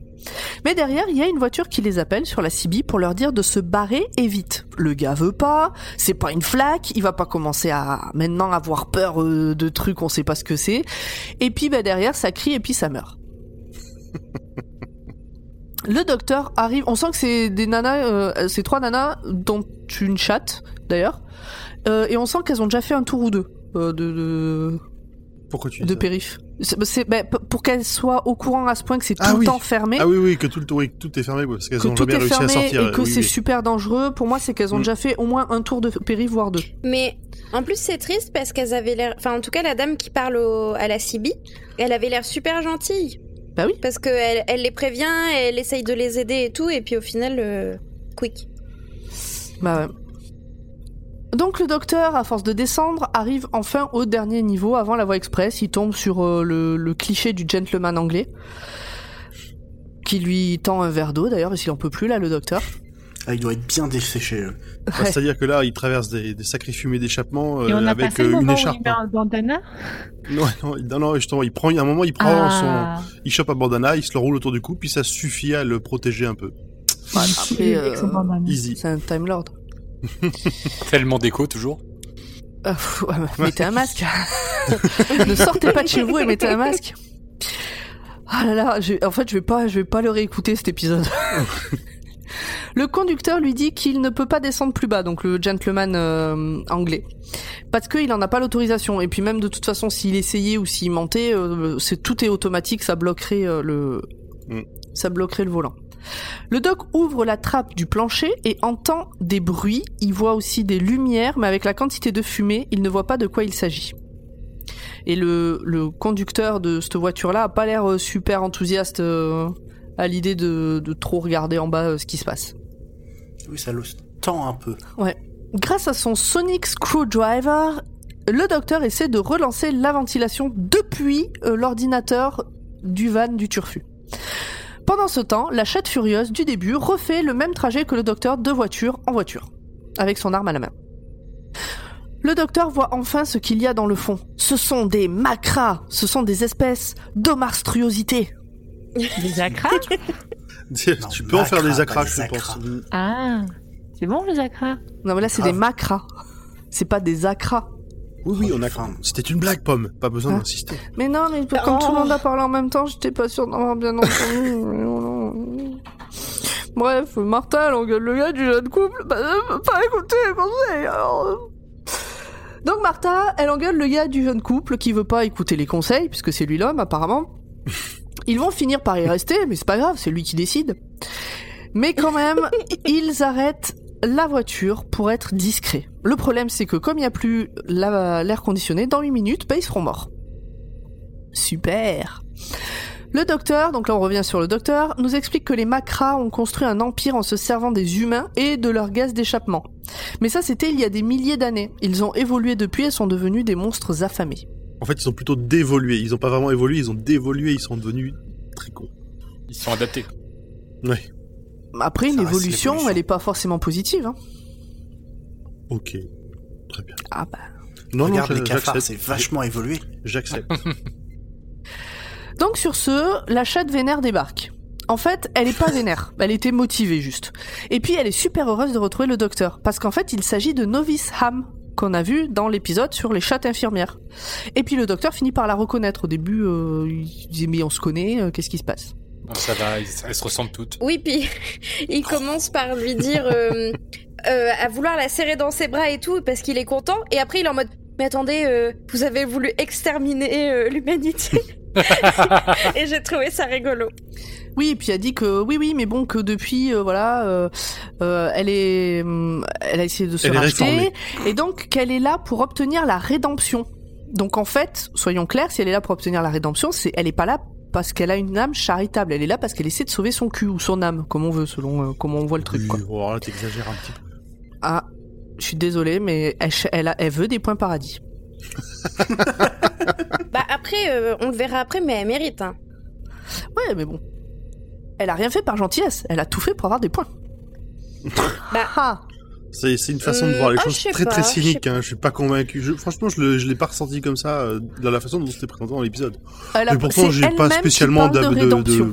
Mais derrière, il y a une voiture qui les appelle sur la CB pour leur dire de se barrer et vite. Le gars veut pas, c'est pas une flaque, il va pas commencer à maintenant avoir peur euh, de trucs, on sait pas ce que c'est. Et puis bah, derrière, ça crie et puis ça meurt. Le docteur arrive, on sent que c'est des nanas, euh, c'est trois nanas dont une chatte d'ailleurs, Euh, et on sent qu'elles ont déjà fait un tour ou deux euh, de, de, Pourquoi tu dis de ça périph. C'est, bah, p- pour qu'elles soient au courant à ce point que c'est tout Ah le oui. temps fermé. Ah oui, oui, que tout, le, oui, tout est fermé, parce qu'elles que ont tout jamais est réussi à fermé sortir. et que oui, c'est oui. super dangereux. Pour moi, c'est qu'elles ont Mm. déjà fait au moins un tour de périph, voire deux. Mais en plus, c'est triste parce qu'elles avaient l'air. Enfin, en tout cas, la dame qui parle au- à la CB, elle avait l'air super gentille. Bah oui. Parce qu'elle elle les prévient, elle essaye de les aider et tout, et puis au final, euh, quick. Bah ouais. Donc le docteur, à force de descendre, arrive enfin au dernier niveau avant la voie express. Il tombe sur euh, le, le cliché du gentleman anglais, qui lui tend un verre d'eau d'ailleurs, s'il en peut plus là, le docteur. Ah, il doit être bien desséché. euh. Bah, C'est-à-dire que là, il traverse des, des sacrées fumées d'échappement euh, Et on a avec passé le euh, une moment où écharpe. il met un bandana. Non, non, il- non, non, justement, il prend, à un moment, il prend Ah. son, il chope un bandana, il se le roule autour du cou, puis ça suffit à le protéger un peu. Après, euh. Easy. c'est un Time Lord. Tellement d'écho toujours. Ouais, mettez un masque. ne sortez pas de chez vous et mettez un masque. Ah là là, je- en fait, je vais pas, je vais pas le réécouter cet épisode. Le conducteur lui dit qu'il ne peut pas descendre plus bas, donc le gentleman euh, anglais, parce qu'il en a pas l'autorisation. Et puis même de toute façon, s'il essayait ou s'il mentait, euh, c'est tout est automatique, ça bloquerait euh, le, Mm. ça bloquerait le volant. Le doc ouvre la trappe du plancher et entend des bruits. Il voit aussi des lumières, mais avec la quantité de fumée, il ne voit pas de quoi il s'agit. Et le, le conducteur de cette voiture-là a pas l'air super enthousiaste à l'idée de, de trop regarder en bas euh, ce qui se passe. Oui, ça le tend un peu. Grâce à son sonic screwdriver, le docteur essaie de relancer la ventilation depuis euh, l'ordinateur du van du turfu. Pendant ce temps, la chatte furieuse du début refait le même trajet que le docteur de voiture en voiture, avec son arme à la main. Le docteur voit enfin ce qu'il y a dans le fond. Ce sont des macras, ce sont des espèces d'omarstruosité. Des acras tu peux en faire des acras, je pense. Ah, c'est bon les acras Non mais là c'est des macras. C'est pas des acras. Oui, oui, on a. C'était une blague, pomme. Pas besoin Hein d'insister. Mais non, mais comme Oh. tout le monde a parlé en même temps, j'étais pas sûre d'avoir bien entendu. Bref, Martha, elle engueule le gars du jeune couple. Bah, elle veut pas écouter les conseils, alors. euh. Donc Martha, elle engueule le gars du jeune couple qui veut pas écouter les conseils, puisque c'est lui l'homme, apparemment. Ils vont finir par y rester, mais c'est pas grave, c'est lui qui décide. Mais quand même, ils arrêtent la voiture pour être discrets. Le problème, c'est que comme il n'y a plus la- l'air conditionné, dans 8 minutes, bah, ils seront morts. Super. Le docteur, donc là on revient sur le docteur, nous explique que les macras ont construit un empire en se servant des humains et de leur gaz d'échappement. Mais ça c'était il y a des milliers d'années. Ils ont évolué depuis et sont devenus des monstres affamés. En fait, ils ont plutôt dévolué. Ils ont pas vraiment évolué, ils ont dévolué, ils sont devenus très cons. Ils sont adaptés. Ouais. Après l'évolution. elle est pas forcément positive. Hein. Ok. Très bien. Ah bah. Non, regarde non, les cafards, c'est vachement évolué. J'accepte. Donc sur ce, la chatte vénère débarque. En fait, elle est pas vénère, elle était motivée juste. Et puis elle est super heureuse de retrouver le docteur, parce qu'en fait il s'agit de Novice Ham, qu'on a vu dans l'épisode sur les chattes infirmières. Et puis le docteur finit par la reconnaître. Au début, euh, il disait mais on se connaît, euh, qu'est-ce qui se passe? Ça va, elles se ressemblent toutes. Oui, puis il commence par lui dire euh, euh, à vouloir la serrer dans ses bras et tout parce qu'il est content. Et après, il est en mode Mais attendez, euh, vous avez voulu exterminer euh, l'humanité. et j'ai trouvé ça rigolo. Oui, et puis elle dit que oui, oui, mais bon, que depuis, euh, voilà, euh, euh, elle est, hum, elle a essayé de se Elle racheter, et donc qu'elle est là pour obtenir la rédemption. Donc en fait, soyons clairs, si elle est là pour obtenir la rédemption, c'est, elle est pas là parce qu'elle a une âme charitable. Elle est là parce qu'elle essaie de sauver son cul ou son âme, comme on veut, selon euh, comment on voit le truc. Oui, Quoi. oh, alors là, t'exagères un petit peu. Ah, je suis désolée, mais elle, elle, a- elle veut des points paradis. Bah après, euh, on le verra après, mais elle mérite. Hein. Ouais, mais bon, elle a rien fait par gentillesse. Elle a tout fait pour avoir des points. Bah, Ah, C'est c'est une façon de Euh, voir les ah, choses je très pas, très je cynique. sais Hein. Je suis pas convaincu. Je- franchement, je, je l'ai pas ressenti comme ça euh, dans la façon dont c'était présenté dans l'épisode. elle a, Mais pourtant, c'est j'ai pas elle-même qui spécialement de rédemption.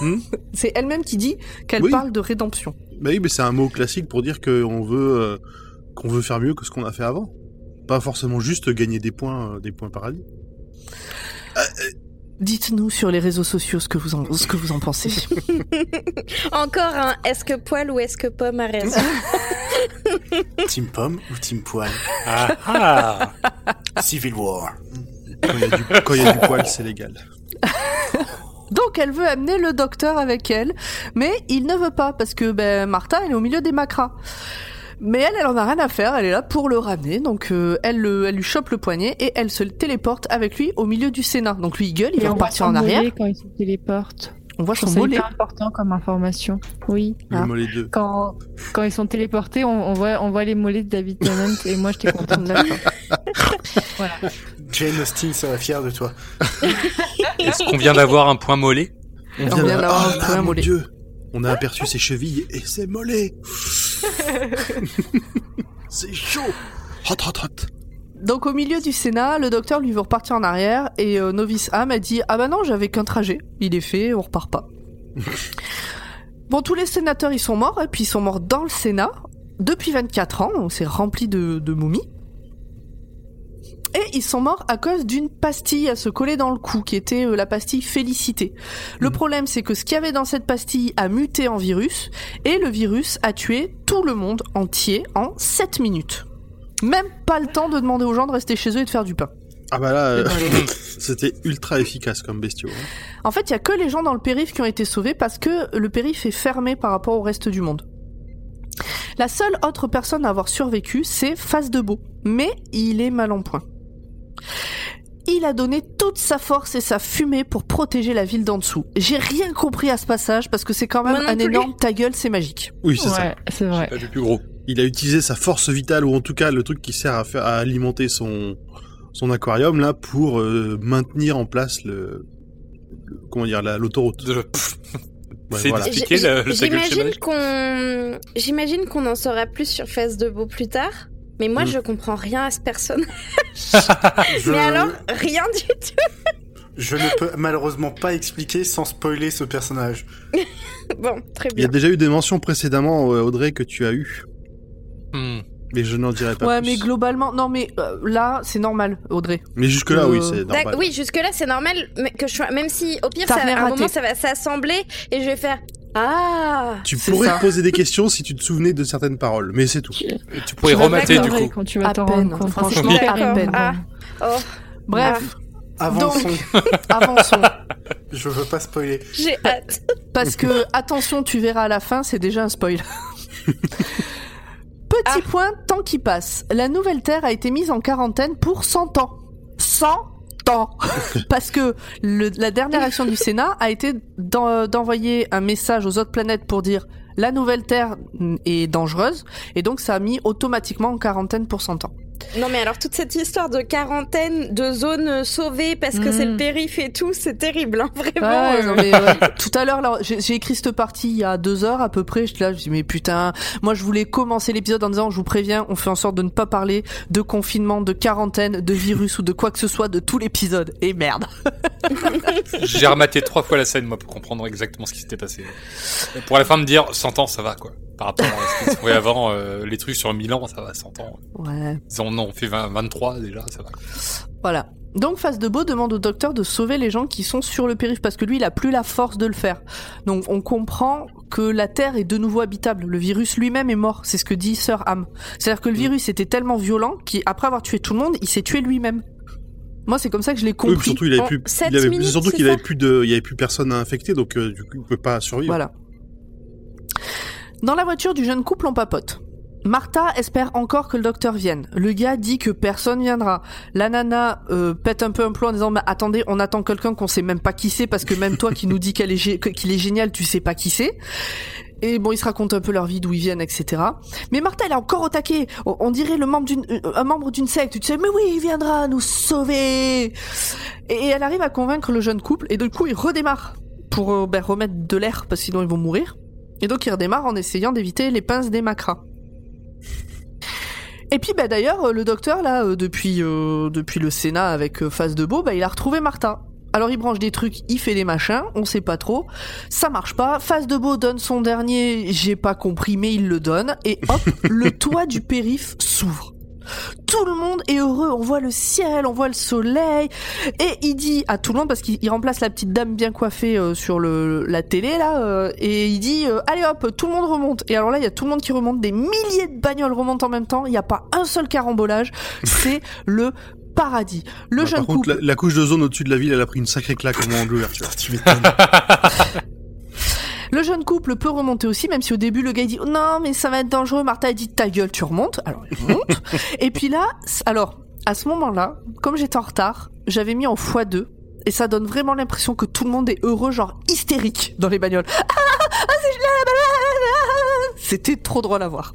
Hmm C'est elle-même qui dit qu'elle Oui. parle de rédemption. Bah oui, mais c'est un mot classique pour dire qu'on veut euh, qu'on veut faire mieux que ce qu'on a fait avant. Pas forcément juste gagner des points, euh, des points paradis. Dites-nous sur les réseaux sociaux ce que vous en, ce que vous en pensez. encore un est-ce que poil ou est-ce que pomme a raison Team pomme ou team poil? Ah, ah Civil War. Quand il y a du, quand il y a du poil, c'est légal. Donc elle veut amener le docteur avec elle, mais il ne veut pas parce que ben, Martha elle est au milieu des macras. Mais elle, elle en a rien à faire, elle est là pour le ramener, donc euh, elle, le- elle lui chope le poignet et elle se téléporte avec lui au milieu du Sénat. Donc lui il gueule, il Et va on voit repartir son en arrière, mollet quand il se téléporte. on voit son mollet. hyper important comme information. Oui. Le Ah. mollet 2. Quand, quand ils sont téléportés, on, on voit, on voit les mollets de David Tennant et moi j'étais contente. D'accord. voilà. Jane Austen serait fière de toi. Est-ce qu'on vient d'avoir un point mollet? On vient d'avoir un point mon mollet. Dieu On a aperçu ses chevilles et ses mollets. C'est chaud. Hot, hot, hot. Donc au milieu du Sénat, le docteur lui veut repartir en arrière et euh, Novice Ham a dit ah bah non j'avais qu'un trajet, il est fait, on repart pas. bon tous les sénateurs ils sont morts et puis ils sont morts dans le Sénat. Depuis 24 ans, donc c'est rempli de, de momies. Et ils sont morts à cause d'une pastille à se coller dans le cou, qui était euh, la pastille Félicité. Le Mhm. problème, c'est que ce qu'il y avait dans cette pastille a muté en virus, et le virus a tué tout le monde entier en 7 minutes. Même pas le temps de demander aux gens de rester chez eux et de faire du pain. Ah bah là, euh, c'était ultra efficace comme bestiaux. hein. En fait, il y a que les gens dans le périph' qui ont été sauvés parce que le périph' est fermé par rapport au reste du monde. La seule autre personne à avoir survécu, c'est Face de Beau, mais il est mal en point. Il a donné toute sa force et sa fumée pour protéger la ville d'en dessous. J'ai rien compris à ce passage parce que c'est quand même un plus. énorme ta gueule, c'est magique. Oui, c'est ça. C'est vrai. Pas du plus gros. Il a utilisé sa force vitale, ou en tout cas le truc qui sert à, faire, à alimenter son, son aquarium, là, pour euh, maintenir en place le... le- comment dire, la- l'autoroute. De- Ouais, voilà. Gueule J'imagine qu'on, j'imagine qu'on en saura plus sur Face de Beau plus tard. Mais moi, Mm. je comprends rien à ce personnage. Je, Mais alors, rien du tout. je ne peux malheureusement pas expliquer sans spoiler ce personnage. Bon, très Il y a bien. déjà eu des mentions précédemment, euh, Audrey, que tu as eu, Hmm. mais je n'en dirai pas ouais, plus. mais globalement, non, mais euh, là, c'est normal, Audrey. Mais jusque-là, oui, Euh, c'est normal. Oui, jusque-là, c'est normal mais que je sois, même si au pire, ça, à un raté. moment, ça va s'assembler et je vais faire ah. Tu pourrais te poser des questions si tu te souvenais de certaines paroles, mais c'est tout. Et tu pourrais remater du coup. Quand tu vas À t'en peine, rendre compte. franchement, C'est à peine. émouvant. Oh, Bref, Avançons. avançons. je veux pas spoiler. j'ai hâte. Parce que, attention, tu verras à la fin, c'est déjà un spoil. Petit Ah. point, temps qui passe. La nouvelle Terre a été mise en quarantaine pour 100 ans. 100 ans Parce que le- la dernière action du Sénat a été d'en- d'envoyer un message aux autres planètes pour dire la nouvelle Terre est dangereuse, et donc ça a mis automatiquement en quarantaine pour 100 ans. Non, mais alors toute cette histoire de quarantaine, de zones sauvées parce que c'est le périph et tout, c'est terrible, hein, vraiment. Ouais, euh. non, mais, ouais. Tout à l'heure, là, j'ai j'ai écrit cette partie il y a deux heures à peu près. J'étais là, je me dis mais putain, moi je voulais commencer l'épisode en disant, je vous préviens, on fait en sorte de ne pas parler de confinement, de quarantaine, de virus ou de quoi que ce soit de tout l'épisode. Et merde. J'ai rematé trois fois la scène, moi, pour comprendre exactement ce qui s'était passé. Et pour à la fin me dire, 100 ans, ça va, quoi. Par rapport à ce qu'ils trouvaient avant, euh, les trucs sur 1000 ans, ça va, 100 ans. Ouais. Ils en ont fait 20, 23 déjà, ça va. Voilà. Donc Face de Beau demande au docteur de sauver les gens qui sont sur le périph parce que lui il a plus la force de le faire. Donc on comprend que la Terre est de nouveau habitable. Le virus lui-même est mort. C'est ce que dit Sir Ham. C'est-à-dire que le virus était tellement violent qu'après avoir tué tout le monde, il s'est tué lui-même. Moi c'est comme ça que je l'ai Oui, compris. surtout, il avait plus, sept il avait, minutes, surtout qu'il avait plus de, il y avait plus personne à infecter, donc euh, du coup, il peut pas survivre. Voilà. Dans la voiture du jeune couple, on papote. Martha espère encore que le docteur vienne. Le gars dit que personne viendra. La nana euh, pète un peu un plomb en disant mais attendez, on attend quelqu'un qu'on sait même pas qui c'est parce que même toi qui nous dis qu'il est génial, tu sais pas qui c'est. Et bon, ils se racontent un peu leur vie, d'où ils viennent, etc. Mais Martha, elle est encore au. On, dirait le membre d'une, euh, un membre d'une secte. Tu sais, mais oui, il viendra nous sauver. Et, elle arrive à convaincre le jeune couple. Et du coup, ils redémarrent pour euh, ben, remettre de l'air parce que sinon ils vont mourir. Et donc ils redémarrent en essayant d'éviter les pinces des macras. Et puis bah d'ailleurs le docteur là euh, depuis euh, depuis le Sénat avec euh, Face de Beau, il a retrouvé Martha. Alors il branche des trucs, il fait des machins, on sait pas trop, ça marche pas. Face de Beau donne son dernier, j'ai pas compris mais il le donne et hop, le toit du périph s'ouvre. Tout le monde est heureux, on voit le ciel, on voit le soleil, et il dit à tout le monde, parce qu'il il remplace la petite dame bien coiffée euh, sur le, la télé là, euh, et il dit euh, allez hop, tout le monde remonte. Et alors là, il y a tout le monde qui remonte, des milliers de bagnoles remontent en même temps, il n'y a pas un seul carambolage, c'est le paradis. Le jeune par contre, couple, la, la couche de zone au-dessus de la ville, elle a pris une sacrée claque au moment de l'ouverture. Tu m'étonnes. le jeune couple peut remonter aussi, même si au début le gars il dit oh non mais ça va être dangereux. Martha a dit ta gueule, tu remontes. Alors il remonte. et puis là, alors à ce moment-là, comme j'étais en retard, j'avais mis en x2 et ça donne vraiment l'impression que tout le monde est heureux, genre hystérique dans les bagnoles. C'est génial. C'était trop drôle à voir.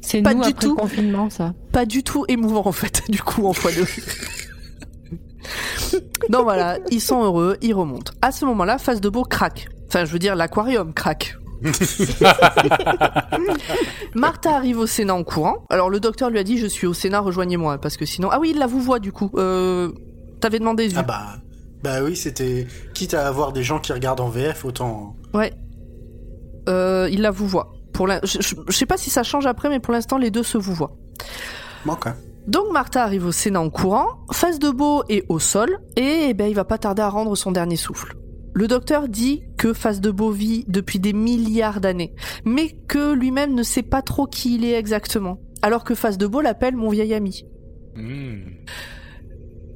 C'est Pas nous du après tout. le confinement, ça. Pas du tout émouvant en fait, du coup en x2. Donc voilà, ils sont heureux, ils remontent. À ce moment-là, face de beau craque. Enfin, je veux dire, l'aquarium craque. Martha arrive au Sénat en courant. Alors le docteur lui a dit je suis au Sénat, rejoignez-moi parce que sinon ah oui il la vous voit du coup. Euh, T'avais demandé Zu. Ah bah, bah oui, c'était quitte à avoir des gens qui regardent en VF, autant. Ouais. Euh, il la vous voit. Pour la... je, je- je sais pas si ça change après mais pour l'instant les deux se vous voient. Bon, ok. Donc Martha arrive au Sénat en courant, face de Beau est au sol, et eh ben, il va pas tarder à rendre son dernier souffle. Le docteur dit que Face de Beau vit depuis des milliards d'années, mais que lui-même ne sait pas trop qui il est exactement, alors que Face de Beau l'appelle mon vieil ami. Hmm.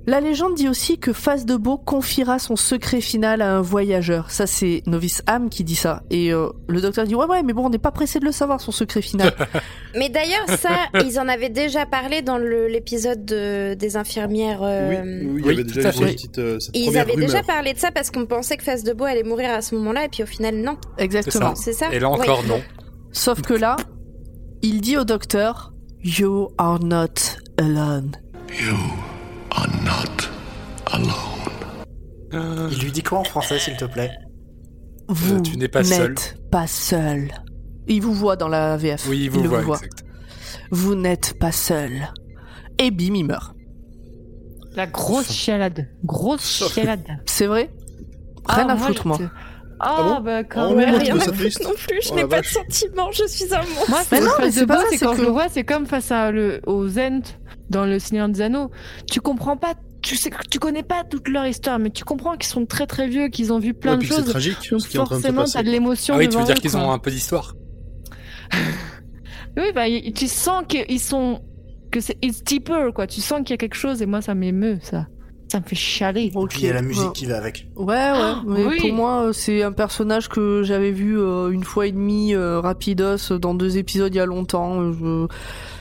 La légende dit aussi que Face de Beau confiera son secret final à un voyageur. Ça, c'est Novice Ham qui dit ça. Et euh, le docteur dit ouais ouais, mais bon, on n'est pas pressé de le savoir son secret final. Mais d'ailleurs, ça, ils en avaient déjà parlé dans l'épisode de- des infirmières. euh, Oui, oui, il y oui, avait déjà petite, euh, cette Ils avaient rumeur. déjà parlé de ça parce qu'on pensait que Face de Beau allait mourir à ce moment-là, et puis au final, non. Exactement. C'est ça Et là Ouais. encore, non. Sauf que là, il dit au docteur You are not alone. You Euh, Il lui dit quoi en français, s'il te plaît? Vous tu n'es pas seul. n'êtes pas seul. Il vous voit dans la VF. Oui, il vous voit, voit. exact. Vous n'êtes pas seul. Et bim, il meurt. La grosse chialade. Grosse chialade. C'est vrai? Rien Ah, à foutre, moi. Ah, bon? Bah Ah, quand moi, je rien à foutre non plus, je Oh, n'ai pas de vache. sentiments, je suis un monstre. Moi, Mais non, mais c'est pas c'est quand que- je le vois, c'est comme face à le, aux Ent dans le Seigneur des Anneaux. Tu comprends pas, tu sais, tu connais pas toute leur histoire, mais tu comprends qu'ils sont très très vieux, qu'ils ont vu plein Ouais, de puis c'est choses. tragique, Donc ce qui est en train de se forcément, t'as de l'émotion. Ah oui, tu veux dire qu'ils ont un peu d'histoire Oui, bah, tu sens qu'ils sont. que c'est it's deeper, quoi. Tu sens qu'il y a quelque chose, et moi, ça m'émeut, ça. Ça me fait chialer. Et puis il y a la musique Ouais. qui va avec. Ouais, ouais. Ah, mais oui. pour moi, euh, c'est un personnage que j'avais vu euh, une fois et demie, euh, rapidos, dans deux épisodes il y a longtemps. Je,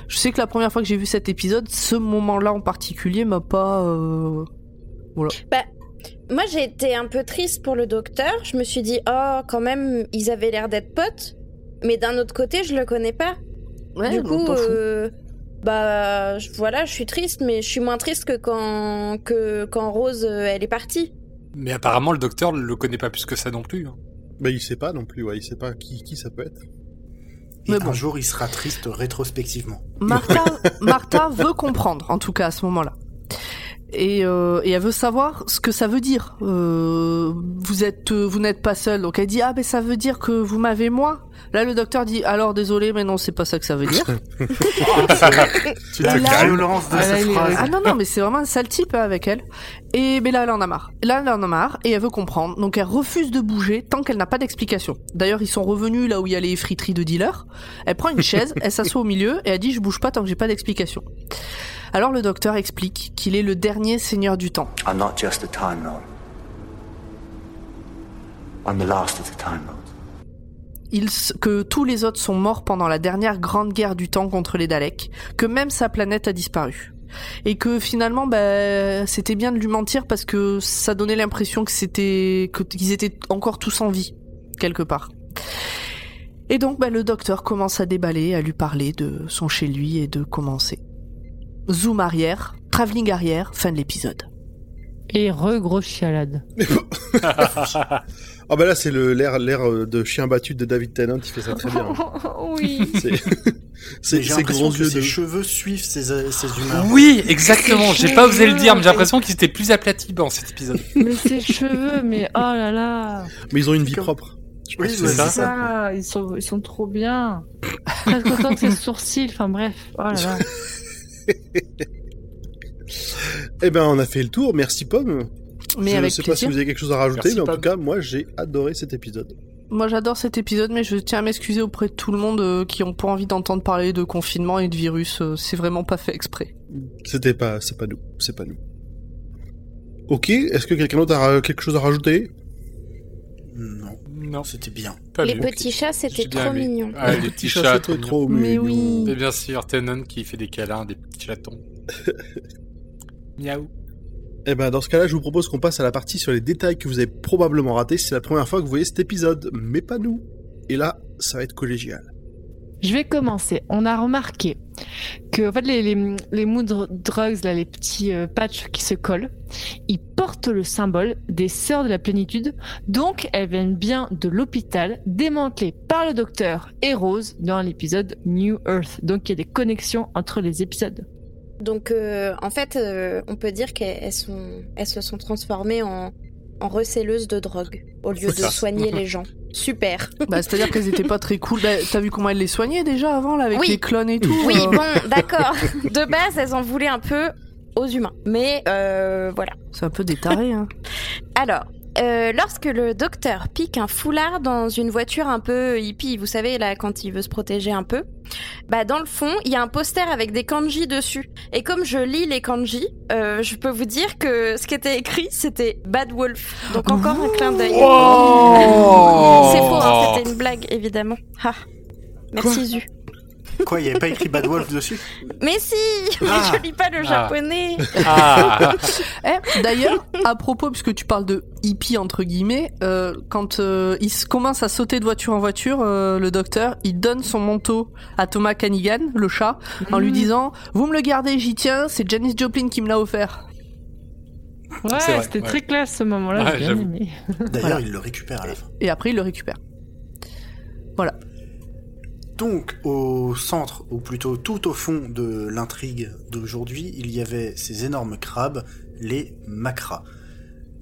je sais que la première fois que j'ai vu cet épisode, ce moment-là en particulier m'a pas. euh, Moi, j'ai été un peu triste pour le docteur. Je me suis dit, oh, quand même, ils avaient l'air d'être potes. Mais d'un autre côté, je le connais pas. Ouais, du on coup, euh, bah, je- voilà, je suis triste, mais je suis moins triste que quand, que quand Rose, euh, elle est partie. Mais apparemment, le docteur le connaît pas plus que ça non plus. hein. Bah, il sait pas non plus, ouais, il sait pas qui, qui ça peut être. Et Mais un jour, il sera triste rétrospectivement. Martha, Martha veut comprendre, en tout cas à ce moment-là. Et, euh, et elle veut savoir ce que ça veut dire. Euh, vous êtes, euh, vous n'êtes pas seul. Donc elle dit ah ben ça veut dire que vous m'avez moi. Là le docteur dit alors désolé mais non c'est pas ça que ça veut dire. Tu Et la là- violence de Ah, cette phrase. ah non non mais c'est vraiment un sale type hein, avec elle. Et mais là elle en a marre. Là elle en a marre et elle veut comprendre. Donc elle refuse de bouger tant qu'elle n'a pas d'explication. D'ailleurs ils sont revenus là où il y a les friteries de dealers. Elle prend une chaise, elle s'assoit au milieu et elle dit je bouge pas tant que j'ai pas d'explication. Alors le docteur explique qu'il est le dernier seigneur du temps. I'm not just a Time Lord. I'm the last of the Time Lords. Il, que tous les autres sont morts pendant la dernière grande guerre du temps contre les Daleks, que même sa planète a disparu. Et que finalement, bah, c'était bien de lui mentir parce que ça donnait l'impression que c'était, qu'ils étaient encore tous en vie, quelque part. Et donc, bah, le docteur commence à déballer, à lui parler de son chez lui et de commencer. Zoom arrière, travelling arrière, fin de l'épisode. Et re-grosse chialade. Ah bah là, c'est le l'air l'air euh, de chien battu de David Tennant, il fait ça très bien. oui. C'est ses que yeux ses de cheveux suivent ses, euh, ses humeurs. Oui, exactement. J'ai pas osé le dire, mais j'ai l'impression qu'il était plus aplati dans cet épisode. mais ses cheveux, mais oh là là. mais ils ont une vie Comme- propre. Je Oui, c'est c'est ça. Ça, ils sont, ils sont trop bien. Presque autant que ses sourcils, enfin bref. Oh là là. Eh ben, on a fait le tour. Merci Pomme. Mais je avec sais pas si vous avez quelque chose à rajouter, Merci, mais en Pomme. tout cas, moi, j'ai adoré cet épisode. Moi j'adore cet épisode, mais je tiens à m'excuser auprès de tout le monde euh, qui ont pas envie d'entendre parler de confinement et de virus. euh, c'est vraiment pas fait exprès. C'était pas, c'est pas nous, c'est pas nous. Ok, est-ce que quelqu'un d'autre a quelque chose à rajouter? Non, Non, c'était bien. pas Les petits chats, c'était trop aimé. mignon. Ah, les petits chats, trop c'était mignons. trop Mais mignon. oui. Et bien sûr, Tennant qui fait des câlins, des petits chatons. Miaou. Eh ben, dans ce cas-là, je vous propose qu'on passe à la partie sur les détails que vous avez probablement ratés. C'est la première fois que vous voyez cet épisode, mais pas nous. Et là, ça va être collégial. Je vais commencer. On a remarqué que en fait, les, mood drugs, là, les petits euh, patchs qui se collent, ils portent le symbole des sœurs de la plénitude. Donc, elles viennent bien de l'hôpital démantelé par le docteur et Rose dans l'épisode New Earth. Donc, il y a des connexions entre les épisodes. Donc, euh, en fait, euh, on peut dire qu'elles elles se sont transformées en, en recelleuses de drogue au lieu de soigner les gens. super. Bah, c'est-à-dire qu'elles étaient pas très cool. Bah, T'as vu comment elles les soignaient déjà avant, là, avec Oui. les clones et tout Oui, euh, bon, d'accord. De base, elles en voulaient un peu aux humains. Mais euh, voilà. C'est un peu des tarés, hein. Alors, euh, lorsque le docteur pique un foulard dans une voiture un peu hippie, vous savez, là, quand il veut se protéger un peu, bah, dans le fond, il y a un poster avec des kanji dessus. Et comme je lis les kanji, euh, je peux vous dire que ce qui était écrit, c'était Bad Wolf. Donc encore un clin d'œil. Oh C'est faux, hein, c'était une blague, évidemment. Ah. Merci, Zu. Quoi, il n'y avait pas écrit Bad Wolf dessus Mais si Mais Ah. je lis pas le Ah. japonais Ah Eh, d'ailleurs, à propos, puisque tu parles de hippie entre guillemets, euh, quand euh, il commence à sauter de voiture en voiture, euh, le docteur, il donne son manteau à Thomas Canigan, le chat, en lui disant "Vous me le gardez, j'y tiens. C'est Janis Joplin qui me l'a offert." Ouais, c'était ouais. très classe ce moment-là, Ouais. D'ailleurs, Voilà. il le récupère à la fin. Et après, il le récupère. Donc, au centre, ou plutôt tout au fond de l'intrigue d'aujourd'hui, il y avait ces énormes crabes, les macras.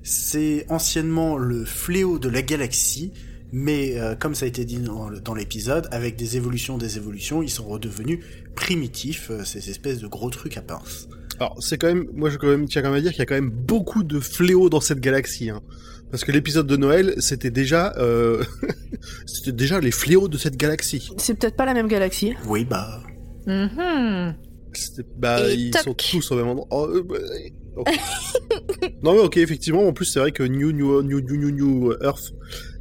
C'est anciennement le fléau de la galaxie, mais euh, comme ça a été dit dans, l'épisode, avec des évolutions des évolutions, ils sont redevenus primitifs, euh, ces espèces de gros trucs à pince. Alors, c'est quand même, moi je quand même, tiens quand même à dire qu'il y a quand même beaucoup de fléaux dans cette galaxie, hein. Parce que l'épisode de Noël, c'était déjà, euh, c'était déjà les fléaux de cette galaxie. C'est peut-être pas la même galaxie. Oui, bah. C'était- Bah, Et ils toc. sont tous au même endroit. Oh, euh, bah, non mais ok, effectivement, en plus c'est vrai que New New New New New, New Earth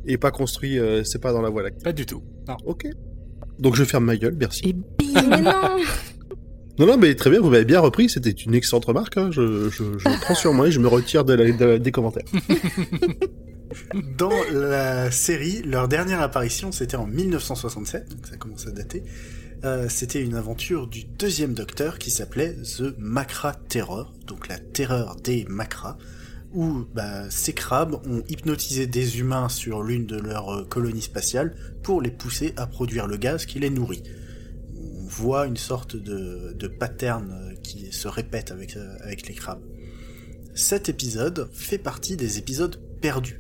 est pas construit, euh, c'est pas dans la voie lactée. Pas du tout. Non. Ok. Donc je ferme ma gueule, merci. Et bim Mais non Non, non, mais très bien, vous m'avez bien repris, c'était une excellente remarque, hein. je, je, prends sur moi et je me retire des commentaires. Dans la série, leur dernière apparition, c'était en 1967, donc ça commence à dater. Euh, c'était une aventure du deuxième docteur qui s'appelait The Macra Terror, donc la terreur des macras, où bah, ces crabes ont hypnotisé des humains sur l'une de leurs euh, colonies spatiales pour les pousser à produire le gaz qui les nourrit. Voit une sorte de, de pattern euh, qui se répète avec, euh, avec les crabes. Cet épisode fait partie des épisodes perdus.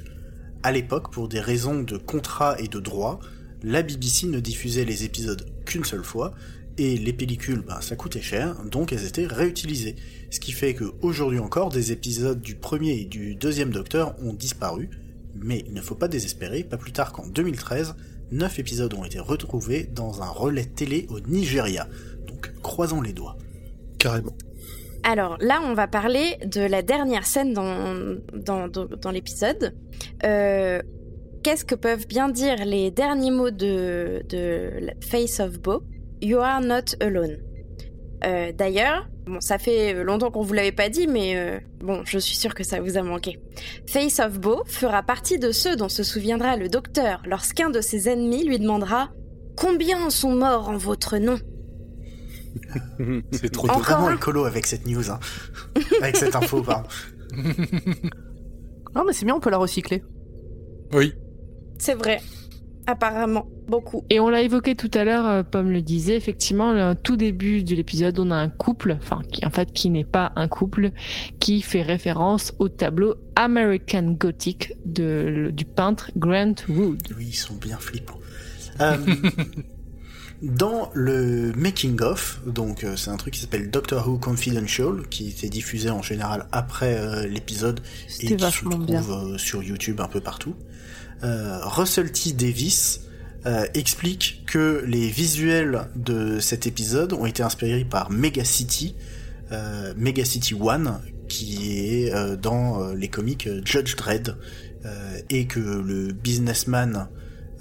À l'époque, pour des raisons de contrat et de droit, la BBC ne diffusait les épisodes qu'une seule fois, et les pellicules, ben, ça coûtait cher, donc elles étaient réutilisées. Ce qui fait que aujourd'hui encore, des épisodes du premier et du deuxième Docteur ont disparu, mais il ne faut pas désespérer, pas plus tard qu'en 2013, 9 épisodes ont été retrouvés dans un relais télé au Nigeria. Donc croisons les doigts. Carrément. Alors là, on va parler de la dernière scène dans, dans, dans, dans l'épisode. Euh, Qu'est-ce que peuvent bien dire les derniers mots de, Face of Bo? You are not alone. Euh, D'ailleurs, bon, ça fait longtemps qu'on vous l'avait pas dit, mais euh, bon, je suis sûre que ça vous a manqué. Face of Bo fera partie de ceux dont se souviendra le docteur lorsqu'un de ses ennemis lui demandera Combien sont morts en votre nom? C'est trop vraiment un écolo avec cette news, hein. avec cette info, pardon. Non, mais c'est bien, on peut la recycler. Oui. C'est vrai. Apparemment, beaucoup. Et on l'a évoqué tout à l'heure, euh, Pomme le disait, effectivement, le tout début de l'épisode, on a un couple, enfin, qui, en fait, qui n'est pas un couple, qui fait référence au tableau American Gothic de, du peintre Grant Wood. Oui, ils sont bien flippants. Euh, dans le making of, donc euh, c'est un truc qui s'appelle Doctor Who Confidential, qui était diffusé en général après euh, l'épisode et qui se trouve bien. euh, sur YouTube un peu partout. Euh, Russell T Davis euh, explique que les visuels de cet épisode ont été inspirés par Mega City, euh, Mega City One, qui est euh, dans euh, les comics Judge Dredd, euh, et que le businessman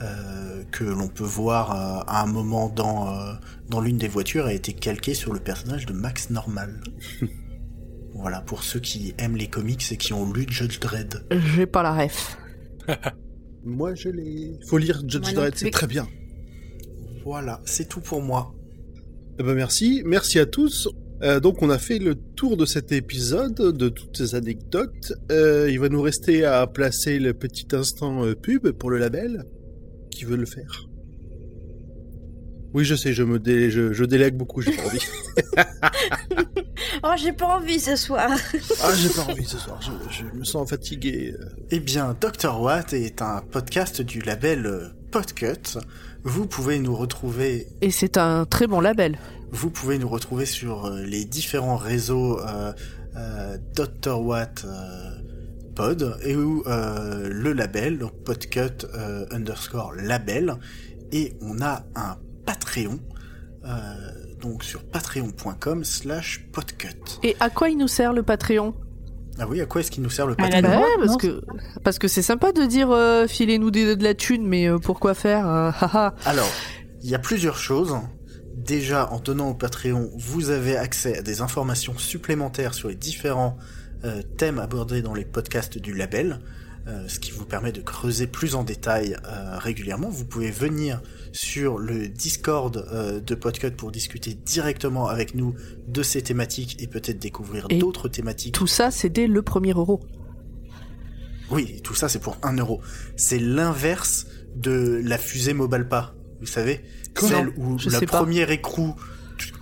euh, que l'on peut voir euh, à un moment dans, euh, dans l'une des voitures a été calqué sur le personnage de Max Normal. voilà, pour ceux qui aiment les comics et qui ont lu Judge Dredd. J'ai pas la ref. Moi je l'ai. Faut lire Judge Dredd, c'est très bien. Voilà, c'est tout pour moi. Eh ben merci, merci à tous. Euh, donc on a fait le tour de cet épisode, de toutes ces anecdotes. Euh, il va nous rester à placer le petit instant euh, pub pour le label. Qui veut le faire Oui, je sais, je me dé- je, je délègue beaucoup, j'ai pas envie. Oh, j'ai pas envie ce soir. Ah, j'ai pas envie ce soir, je, je me sens fatigué. Eh bien, Dr. Watt est un podcast du label euh, Podcut. Vous pouvez nous retrouver Et c'est un très bon label. Vous pouvez nous retrouver sur euh, les différents réseaux euh, euh, Dr. Watt euh, Pod et euh, le label, donc Podcut euh, underscore label. Et on a un Patreon, euh, donc sur patreon.com slash podcut. Et à quoi il nous sert le Patreon? Ah oui, à quoi est-ce qu'il nous sert le Patreon? Bah ouais, parce que parce que c'est sympa de dire euh, filez-nous des- de la thune, mais euh, pourquoi faire euh. Alors, il y a plusieurs choses. Déjà, en tenant au Patreon, vous avez accès à des informations supplémentaires sur les différents euh, thèmes abordés dans les podcasts du label, euh, ce qui vous permet de creuser plus en détail euh, régulièrement. Vous pouvez venir sur le Discord euh, de Podcut pour discuter directement avec nous de ces thématiques et peut-être découvrir d'autres thématiques. Tout ça, c'est dès le premier euro. Oui, tout ça c'est pour 1 euro. C'est l'inverse de la fusée Mobalpa, vous savez Celle où je pas. première écrou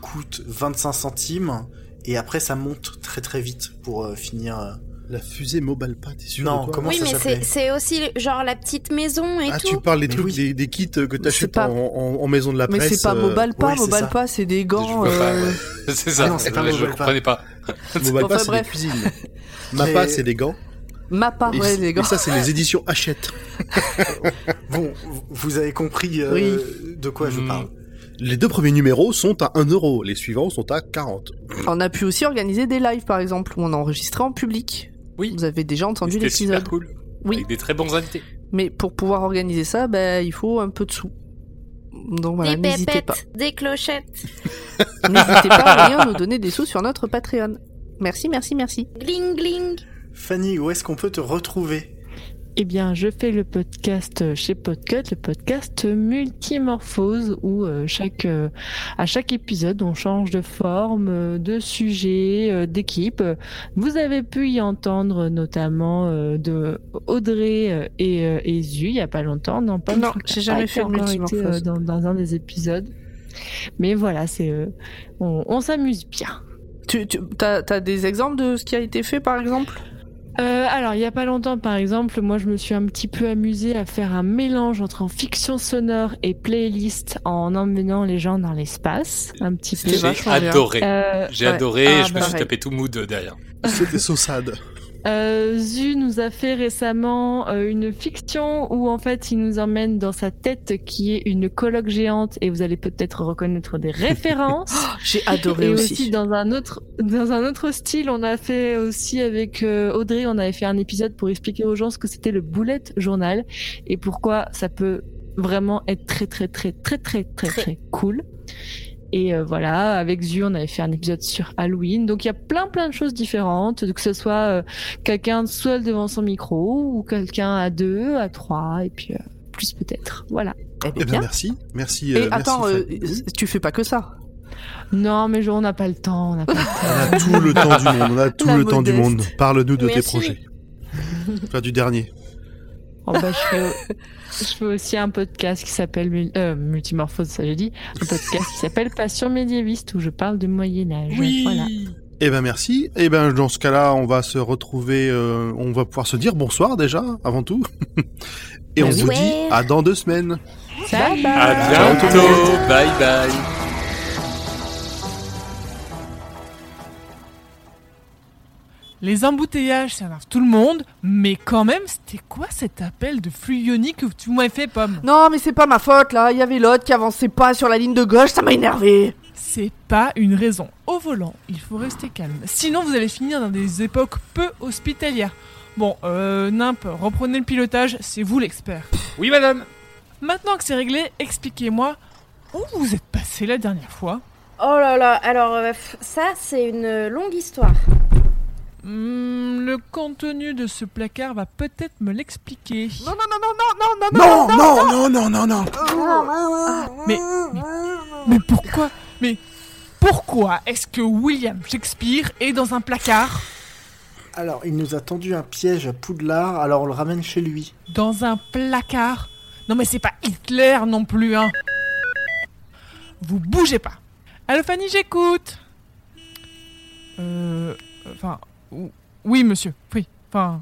coûte 25 centimes et après ça monte très très vite pour finir... La fusée Mobile Pas, t'es sûr Non, de quoi comment oui, ça mais c'est c'est aussi genre la petite maison et Ah, tout. tu parles des Mais trucs, oui. des, des kits que t'achètes pas- en, en, en maison de la mais presse. c'est pas euh, Mobile pas, ouais, ça. pas, c'est des gants. euh, ouais. C'est ça, Ah non, c'est pas je, comprenais pas. Pas, c'est des bref. cuisines. Mappa, Mais- c'est des gants. Mappa, Et, ouais, les et gants. ça, c'est les éditions Hachette. Bon, vous avez compris euh, Oui. de quoi je Hmm. parle. Les deux premiers numéros sont à 1 euro, les suivants sont à 40. On a pu aussi organiser des lives, par exemple, où on a enregistré en public. Oui. Vous avez déjà entendu l'épisode. cool. Oui. Avec des très bons invités. Mais pour pouvoir organiser ça, ben, il faut un peu de sous. Donc voilà, des n'hésitez pas. pépettes, des clochettes. N'hésitez pas à venir nous donner des sous sur notre Patreon. Merci, merci, merci. Gling gling. Fanny, où est-ce qu'on peut te retrouver? Eh bien, je fais le podcast chez Podcut, le podcast Multimorphose, où euh, chaque, euh, à chaque épisode, on change de forme, euh, de sujet, d'équipe. Vous avez pu y entendre notamment de Audrey et, et Zu, il y a pas longtemps. Non, pas Non, j'ai jamais fait été, Multimorphose. dans, dans un des épisodes. Mais voilà, c'est, on, on s'amuse bien. Tu, tu as, des exemples de ce qui a été fait, par exemple? Euh, alors, il y a pas longtemps, par exemple, moi, je me suis un petit peu amusée à faire un mélange entre en fiction sonore et playlist en emmenant les gens dans l'espace, un petit peu. J'ai adoré. Euh, J'ai ouais. adoré Ah, et je me suis ouais. tapé tout mood derrière. C'était saussade. euh, Zu nous a fait récemment euh, une fiction où en fait il nous emmène dans sa tête qui est une colloque géante et vous allez peut-être reconnaître des références. J'ai adoré Et aussi. aussi dans un autre dans un autre style, on a fait aussi avec euh, Audrey, on avait fait un épisode pour expliquer aux gens ce que c'était le bullet journal et pourquoi ça peut vraiment être très très très très très très très cool. Et euh, voilà, avec Zu, on avait fait un épisode sur Halloween. Donc il y a plein plein de choses différentes, que ce soit euh, quelqu'un seul devant son micro ou quelqu'un à deux, à trois, et puis euh, plus peut-être. Voilà. Eh Eh bien, bien, merci. Merci. Et euh, attends, merci, euh, tu fais pas que ça. Non, mais je- on n'a pas le temps. On n'a pas le temps. On a tout le temps du monde. On a tout La le temps du monde. Parle-nous de tes projets. Enfin, du dernier. Oh, bah, je, fais, je fais aussi un podcast qui s'appelle euh, Multimorphose, ça j'ai dit. Un podcast qui s'appelle Passion médiéviste où je parle du Moyen-Âge. Voilà. Eh ben merci. Eh ben dans ce cas-là, on va se retrouver, euh, on va pouvoir se dire bonsoir déjà, avant tout. Et Bah on oui. vous Ouais. dit à dans deux semaines. Bye bye. À Ciao, tout le bientôt. Bye bye. Les embouteillages, ça énerve tout le monde, mais quand même, c'était quoi cet appel de flux ionique que tu m'avais fait, Pomme? Non, mais c'est pas ma faute là. Il y avait l'autre qui avançait pas sur la ligne de gauche, ça m'a énervé. C'est pas une raison. Au volant, il faut rester calme. Sinon, vous allez finir dans des époques peu hospitalières. Bon, euh, Nimp, reprenez le pilotage, c'est vous l'expert. Oui, madame. Maintenant que c'est réglé, expliquez-moi où vous êtes passé la dernière fois. Oh là là, alors euh, ça c'est une longue histoire. Hmm, le contenu de ce placard va peut-être me l'expliquer. Non, non, non, non, non, non, non, Non, non, non, non, non, non. Mais, mais, mais pourquoi Mais pourquoi est-ce que William Shakespeare est dans un placard Alors, il nous a tendu un piège à Poudlard, alors on le ramène chez lui. Dans un placard Non mais c'est pas Hitler non plus, hein Vous bougez pas Allô Fanny, j'écoute Euh. Enfin. Ou- Oui, monsieur. Oui. Enfin.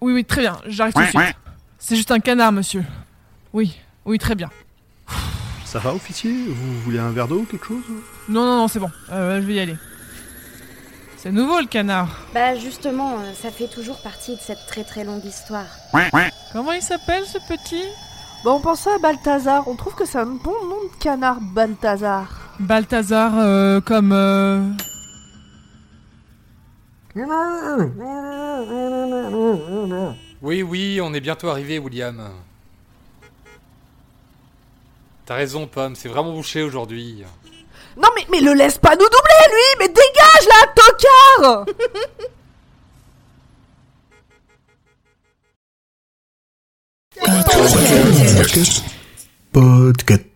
Oui, oui, très bien. J'arrive tout de suite. C'est juste un canard, monsieur. Oui. Oui, très bien. Ça va, officier? Vous voulez un verre d'eau ou quelque chose? Non, non, non, c'est bon. Euh, je vais y aller. C'est nouveau le canard. Bah justement, euh, ça fait toujours partie de cette très très longue histoire. Comment il s'appelle ce petit? Bon, on pensait à Balthazar. On trouve que c'est un bon nom de canard, Balthazar. Balthazar, euh, comme. Oui, oui, on est bientôt arrivé, William. T'as raison, Pomme, c'est vraiment bouché aujourd'hui. Non, mais, mais le laisse pas nous doubler, lui Mais dégage, là, tocard Podcast.